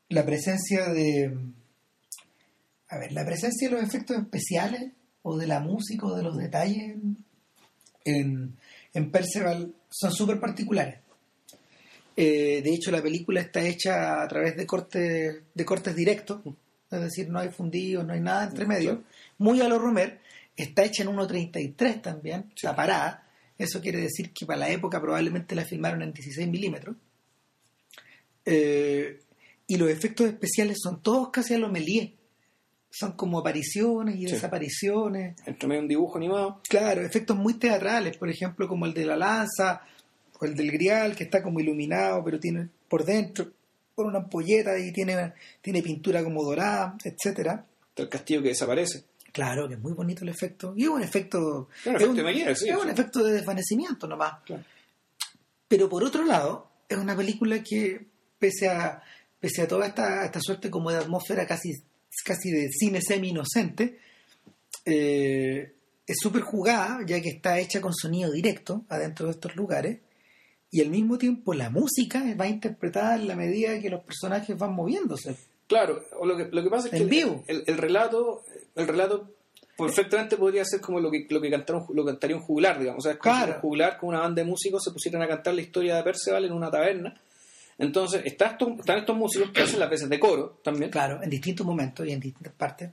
la presencia de... A ver, la presencia de los efectos especiales o de la música o de los detalles en, en Perceval son súper particulares. Eh, de hecho, la película está hecha a través de cortes, de cortes directos, es decir, no hay fundidos, no hay nada entre medio. Muy a lo Romer, está hecha en 1.33 también, la parada. Eso quiere decir que para la época probablemente la filmaron en 16 milímetros. Eh, y los efectos especiales son todos casi a lo Méliès. Son como apariciones y desapariciones. Entre medio un dibujo animado. Claro, efectos muy teatrales, por ejemplo, como el de la lanza o el del grial, que está como iluminado, pero tiene por dentro por una ampolleta y tiene, tiene pintura como dorada, etcétera. El castillo que desaparece. Claro, que es muy bonito el efecto. Y es un efecto. Es un efecto de Méliès, sí, es un sí. efecto de desvanecimiento nomás. Claro. Pero por otro lado, es una película que, pese a, pese a toda esta, esta suerte como de atmósfera casi, casi de cine semi-inocente, eh, es súper jugada, ya que está hecha con sonido directo adentro de estos lugares, y al mismo tiempo la música va interpretada en la medida que los personajes van moviéndose. Claro, o lo que, lo que pasa es que En el, vivo. El, el relato, el relato perfectamente podría ser como lo que, lo que cantaron, lo cantaría un jugular, digamos. O sea, es como Claro. si un jugular con una banda de músicos se pusieran a cantar la historia de Perceval en una taberna. Entonces, están estos músicos que hacen las veces de coro también. Claro, en distintos momentos y en distintas partes.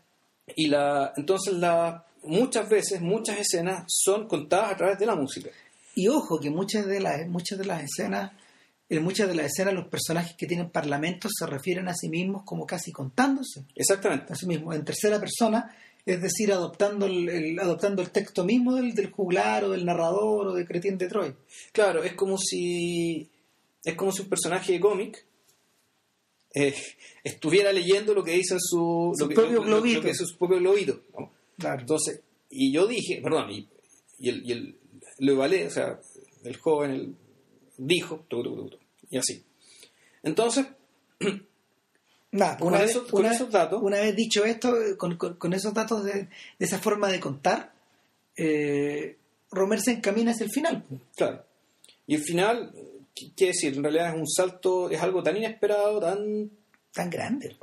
Y la, entonces la, muchas veces, muchas escenas son contadas a través de la música. Y ojo que muchas de las muchas de las escenas en muchas de las escenas los personajes que tienen parlamentos se refieren a sí mismos como casi contándose Exactamente. a sí mismos en tercera persona es decir adoptando el, el- adoptando el texto mismo del, del juglar o del narrador o de Cretien de Troy Claro, es como si es como si un personaje de cómic eh, estuviera leyendo lo que dice en su, Su lo que, propio lo- Entonces, y yo dije, perdón, y, y el, y el Le o sea, el joven el, dijo, tu, tu, tu, tu, y así. Entonces, con una, vez, esos- con una- esos datos- una vez dicho esto eh, con, con- con esos datos de, de esa forma de contar eh, Romer se encamina hacia el final claro. Y el final, ¿qué quiere decir? En realidad es un salto, es algo tan inesperado, tan, tan grande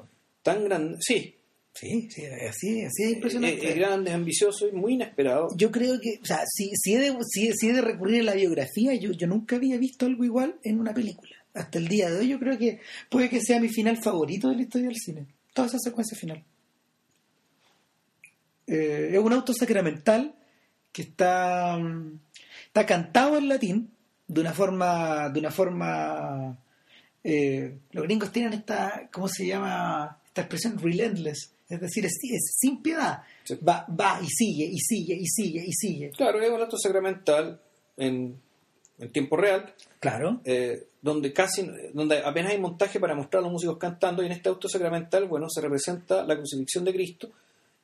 tan grande, sí, sí, sí así, así es es, impresionante es grande, es ambicioso y muy inesperado. yo creo que, o sea, si, si, he de, si, si he de recurrir a la biografía, yo, yo nunca había visto algo igual en una película. Hasta el día de hoy yo creo que puede que sea mi final favorito de la historia del cine. Toda esa secuencia final. Eh, es un auto sacramental que está, mm, está cantado en latín de una forma, de una forma, eh, los gringos tienen esta, ¿cómo se llama? Esta expresión relentless, es decir, es, es sin piedad. Sí. Va, va y sigue y sigue y sigue y sigue. Claro, es un acto sacramental en, en tiempo real, Claro. eh, donde casi donde apenas hay montaje para mostrar a los músicos cantando y en este auto sacramental bueno se representa la crucifixión de Cristo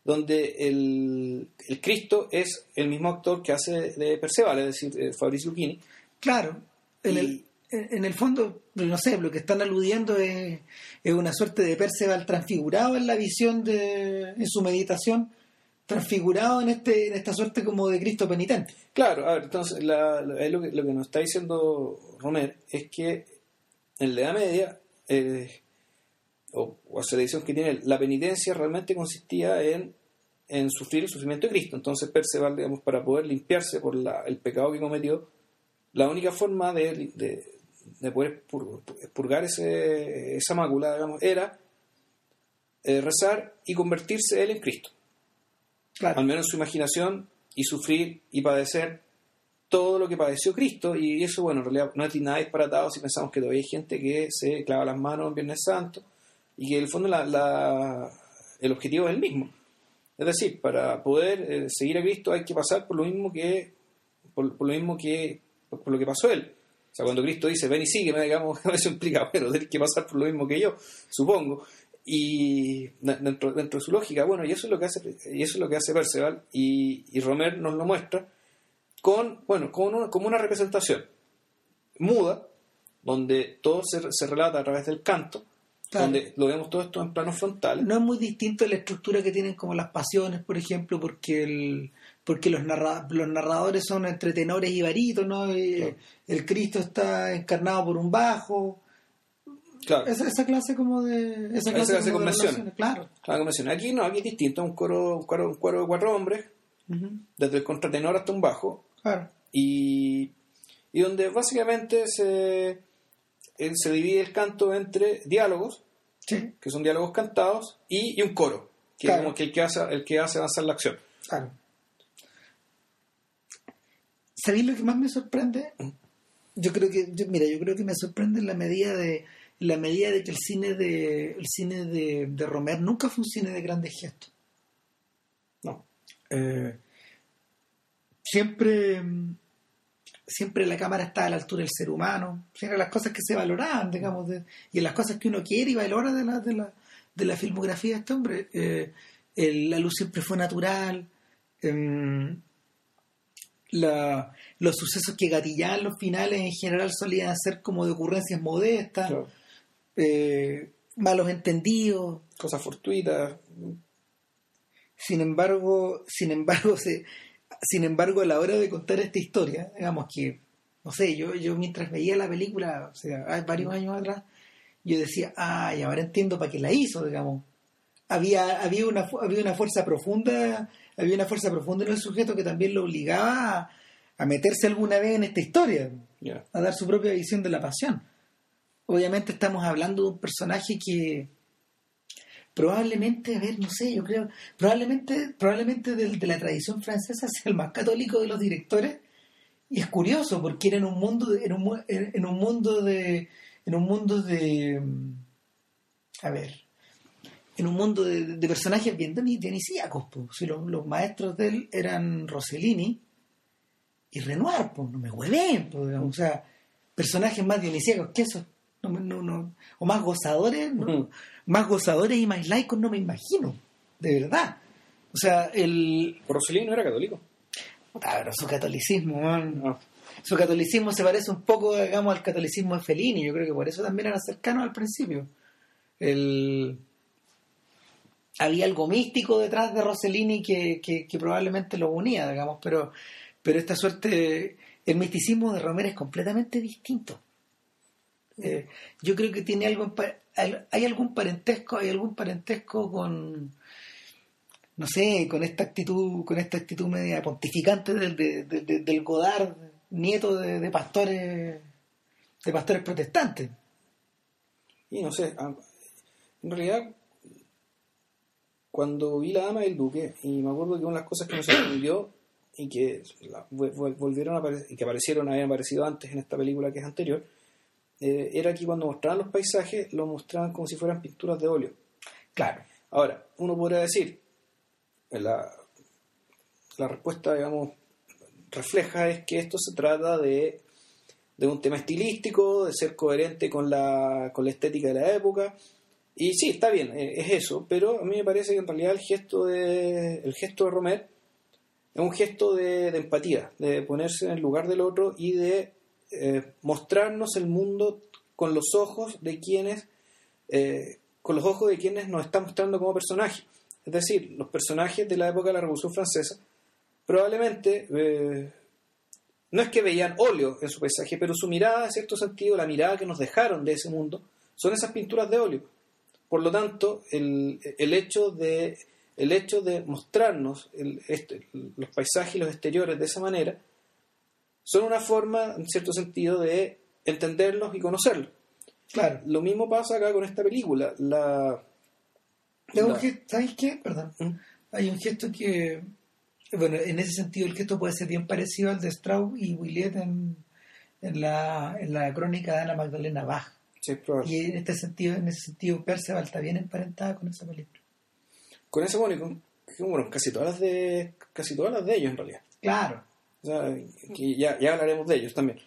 donde el, el Cristo es el mismo actor que hace de Perceval es decir eh, Fabrizio Lucchini Claro, en, Y- el, en el fondo, no sé, lo que están aludiendo es, es una suerte de Perceval transfigurado en la visión de, en su meditación, transfigurado en este, en esta suerte como de Cristo penitente. claro a ver entonces la- la- lo, que, lo que nos está diciendo Romer es que en la Edad Media eh, o, o esa edición que tiene la penitencia realmente consistía en en sufrir el sufrimiento de Cristo. Entonces Perceval, digamos, para poder limpiarse por la- el pecado que cometió, la única forma de, de, de poder pur- purgar ese, esa mácula, digamos, era eh, rezar y convertirse él en Cristo. Claro. Al menos en su imaginación y sufrir y padecer todo lo que padeció Cristo. Y eso, bueno, en realidad no es nada disparatado si pensamos que todavía hay gente que se clava las manos en Viernes Santo y que en el fondo la- la- el objetivo es el mismo. Es decir, para poder eh, seguir a Cristo hay que pasar por lo mismo que por, por lo mismo que por, lo que pasó él. O sea, cuando Cristo dice ven y sígueme, digamos, eso implica, bueno, tener que pasar por lo mismo que yo, supongo. Y de- dentro, dentro de su lógica, bueno, y eso es lo que hace, y eso es lo que hace Perceval, y, y Romer nos lo muestra con, bueno, con una, como una representación muda, donde todo se, se relata a través del canto, Claro. donde lo vemos todo esto en planos frontales. No es muy distinto a la estructura que tienen como las pasiones, por ejemplo, porque el porque los, narra- los narradores son entre tenores y barítonos, y Claro. el Cristo está encarnado por un bajo. Claro. Esa, esa clase como de... Esa clase, clase de convención. Claro. Claro. Aquí no, aquí es distinto, un coro, un coro, un coro de cuatro hombres, Ujú. desde el contratenor hasta un bajo, Claro. y, y donde básicamente se, eh, se divide el canto entre diálogos, Sí, que son diálogos cantados, y, y un coro, que Claro. es como que el que hace, el que hace avanzar la acción. claro. ¿Sabéis lo que más me sorprende? Yo creo que, yo- mira, yo creo que me sorprende en la medida de la medida de que el cine de el cine de, de Romer nunca fue un cine de grandes gestos. No. Eh, siempre mm, siempre la cámara está a la altura del ser humano, eran las cosas que se valoraban, digamos, de- y las cosas que uno quiere y valora de la, de la, de la filmografía de este hombre. Eh, el- la luz siempre fue natural, em, la- los sucesos que gatillaban los finales en general solían ser como de ocurrencias modestas, Claro. eh, malos entendidos, Cosas fortuitas. sin embargo, sin embargo, se, sin embargo, a la hora de contar esta historia, digamos que, no sé, yo, yo mientras veía la película, o sea, varios años atrás, yo decía, ay, ahora entiendo para qué la hizo, digamos. Había, había una había una fuerza profunda, había una fuerza profunda en el sujeto que también lo obligaba a, a meterse alguna vez en esta historia, a dar su propia visión de la pasión. Obviamente estamos hablando de un personaje que probablemente, a ver, no sé, yo creo, probablemente, probablemente del- de, la tradición francesa sea el más católico de los directores. Y es curioso porque era en un mundo de, en un, en, un mundo de en un mundo de a ver en un mundo de, de personajes bien dionis- dionisíacos pues. si los, los maestros de él eran Rossellini y Renoir pues no me hueven pues, o sea personajes más dionisíacos que eso no, no, no, o más gozadores ¿no? Ujú. más gozadores y más laicos no me imagino de verdad o sea el Rossellini no era católico. Pero su catolicismo man. No. su catolicismo se parece un poco digamos al catolicismo de Fellini yo creo que por eso también era cercano al principio el había algo místico detrás de Rossellini que, que, probablemente lo unía digamos pero pero esta suerte el misticismo de Romero es completamente distinto Eh, yo creo que tiene algo hay algún parentesco hay algún parentesco con no sé, con esta actitud, con esta actitud media pontificante del, de- de- de- del Godard, nieto de, de pastores, de pastores protestantes. Y no sé, en realidad, cuando vi La Dama del Duque, y me acuerdo que una de las cosas que me sorprendió y que la- volvieron a y que aparecieron, habían aparecido antes en esta película que es anterior, eh, era que cuando mostraban los paisajes, los mostraban como si fueran pinturas de óleo. Claro. Ahora, uno podría decir, la, la respuesta, digamos, refleja es que esto se trata de, de un tema estilístico, de ser coherente con la, con la estética de la época. Y sí, está bien, eh, es eso, pero a mí me parece que en realidad el gesto de, el gesto de Romer es un gesto de, empatía, de ponerse en el lugar del otro y de eh, mostrarnos el mundo con los ojos de quienes eh, con los ojos de quienes nos están mostrando como personajes. Es decir, los personajes de la época de la Revolución Francesa probablemente no es que veían óleo en su paisaje, pero su mirada, en cierto sentido, la mirada que nos dejaron de ese mundo, son esas pinturas de óleo. Por lo tanto, el, el hecho de el hecho de mostrarnos el- este- los paisajes y los exteriores de esa manera son una forma, en cierto sentido, de entenderlos y conocerlos. Claro. Lo mismo pasa acá con esta película. La, ¿Sabes qué? Perdón. ¿Mm? Hay un gesto que, bueno, en ese sentido el gesto puede ser bien parecido al de Strauss y Williet en, en, la, en la crónica de Ana Magdalena Bach. Sí. Y en este sentido, en ese sentido, Perceval está bien emparentada con esa película. Con ese bueno, y con, con, bueno, casi todas las de casi todas las de ellos en realidad. Claro. O sea, que ya, ya hablaremos de ellos también.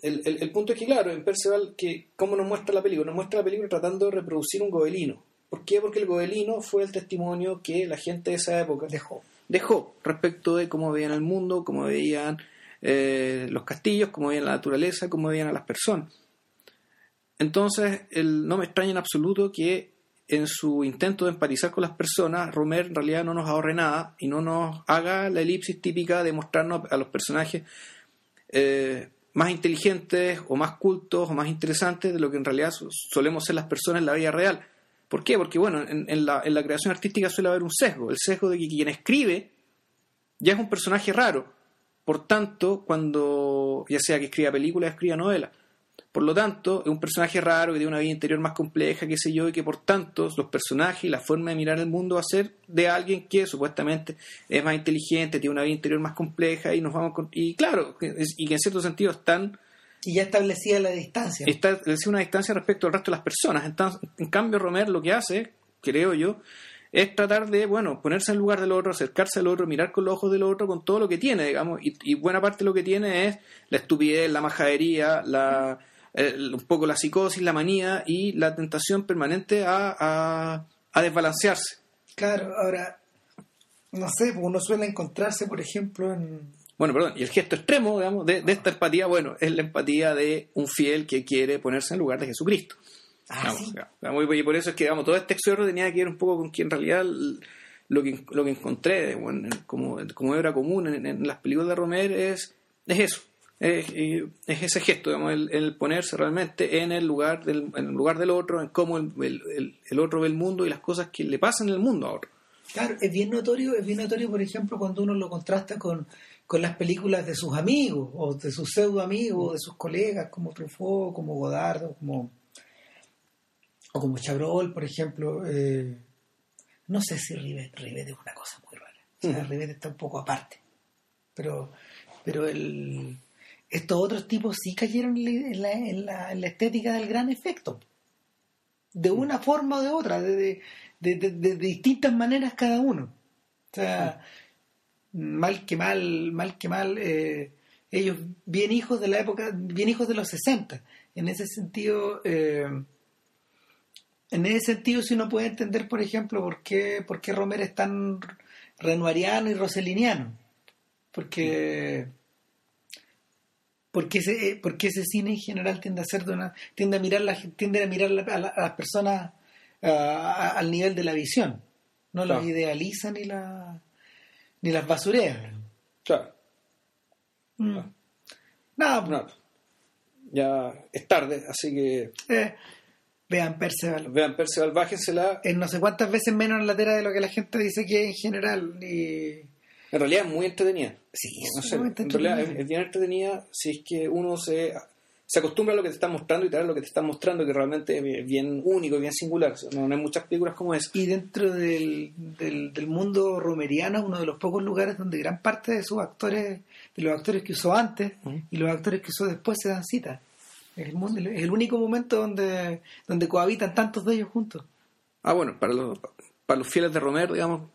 El, el, el punto es que, claro, en Perceval, que ¿cómo nos muestra la película? Nos muestra la película tratando de reproducir un gobelino. ¿Por qué? Porque el gobelino fue el testimonio que la gente de esa época Dejó. dejó respecto de cómo veían el mundo, cómo veían eh, los castillos, cómo veían la naturaleza, cómo veían a las personas. Entonces, el, no me extraña en absoluto que en su intento de empatizar con las personas, Romer en realidad no nos ahorre nada y no nos haga la elipsis típica de mostrarnos a los personajes eh, más inteligentes o más cultos o más interesantes de lo que en realidad solemos ser las personas en la vida real. ¿Por qué? Porque, bueno, en, la, en la creación artística suele haber un sesgo, el sesgo de que quien escribe ya es un personaje raro. Por tanto, cuando, ya sea que escriba películas, escriba novelas, por lo tanto, es un personaje raro que tiene una vida interior más compleja, qué sé yo, y que por tanto los personajes y la forma de mirar el mundo va a ser de alguien que supuestamente es más inteligente, tiene una vida interior más compleja y nos vamos con... y claro, y que en cierto sentido están y ya establecía la distancia. Establecía una distancia respecto al resto de las personas. Entonces, en cambio, Romer lo que hace, creo yo, es tratar de, bueno, ponerse en el lugar del otro, acercarse al otro, mirar con los ojos del otro, con todo lo que tiene, digamos, y, buena parte de lo que tiene es la estupidez, la majadería, la, un poco la psicosis, la manía y la tentación permanente a, a, desbalancearse. Claro, ahora, no sé, uno suele encontrarse, por ejemplo, en... Bueno, perdón, y el gesto extremo, digamos, de, de esta empatía, bueno, es la empatía de un fiel que quiere ponerse en lugar de Jesucristo. Ah, y por eso es que digamos, todo este exorro tenía que ver un poco con que en realidad lo que, lo que encontré como, como obra común en, las películas de Romer es, es eso. Es, ese gesto, digamos, el, ponerse realmente en el lugar del, en el lugar del otro, en cómo el, el, otro ve el mundo y las cosas que le pasan en el mundo ahora. Claro, es bien notorio, es bien notorio, por ejemplo, cuando uno lo contrasta con, con las películas de sus amigos, o de sus pseudo amigos, de sus colegas, como Truffaut, como Godard, como o como Chabrol, por ejemplo. Eh, no sé si Rivet, Rivet es una cosa muy rara. O sea, Rivet está un poco aparte. Pero, pero el, estos otros tipos sí cayeron en la, en, la, estética del gran efecto. De una forma o de otra, de, de, distintas maneras cada uno. O sea, mal que mal, mal que mal, eh, ellos bien hijos de la época, bien hijos de los 60. En ese sentido, eh, en ese sentido, si uno puede entender, por ejemplo, por qué, por qué Romer es tan renuariano y roseliniano. Porque, porque, ese, porque ese cine en general tiende a ser de una, tiende a mirar, la, tiende a, mirar a, las personas al nivel de la visión. No las idealiza ni, la, ni las basurea. Claro. Mm. Nada, no. Ya es tarde, así que. Eh, Vean Perceval. Vean Perceval, bájensela. En no sé cuántas veces menos en la tela de lo que la gente dice que en general. Y... En realidad es muy entretenida. Sí, no sé, en realidad es, bien entretenida si es que uno se, se acostumbra a lo que te están mostrando y te da lo que te están mostrando que realmente es bien único, bien singular. No, hay muchas películas como esa. Y dentro del, del, mundo romeriano, uno de los pocos lugares donde gran parte de sus actores, de los actores que usó antes y los actores que usó después se dan cita. Es el, único momento donde, donde cohabitan tantos de ellos juntos. Ah, bueno, para los, para los fieles de Romero, digamos,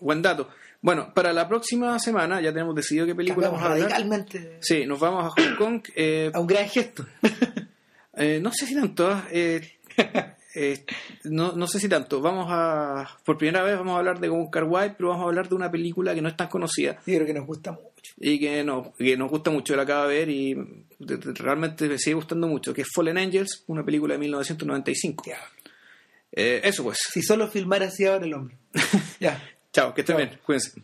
buen dato. Bueno, para la próxima semana ya tenemos decidido qué película vamos a hablar. Sí, nos vamos a Hong Kong. Eh, a un gran gesto. eh, no sé si tanto. Eh, eh, no, no sé si tanto. Vamos a. Por primera vez vamos a hablar de Gun Car pero vamos a hablar de una película que no es tan conocida. Sí, pero que nos gusta mucho. Y que, no, que nos gusta mucho, la acaba de ver y realmente me sigue gustando mucho. Que es Fallen Angels, una película de 1995. Eh, eso pues. Si solo filmara así ahora el hombre. ya. Chao, que estén bien. Cuídense.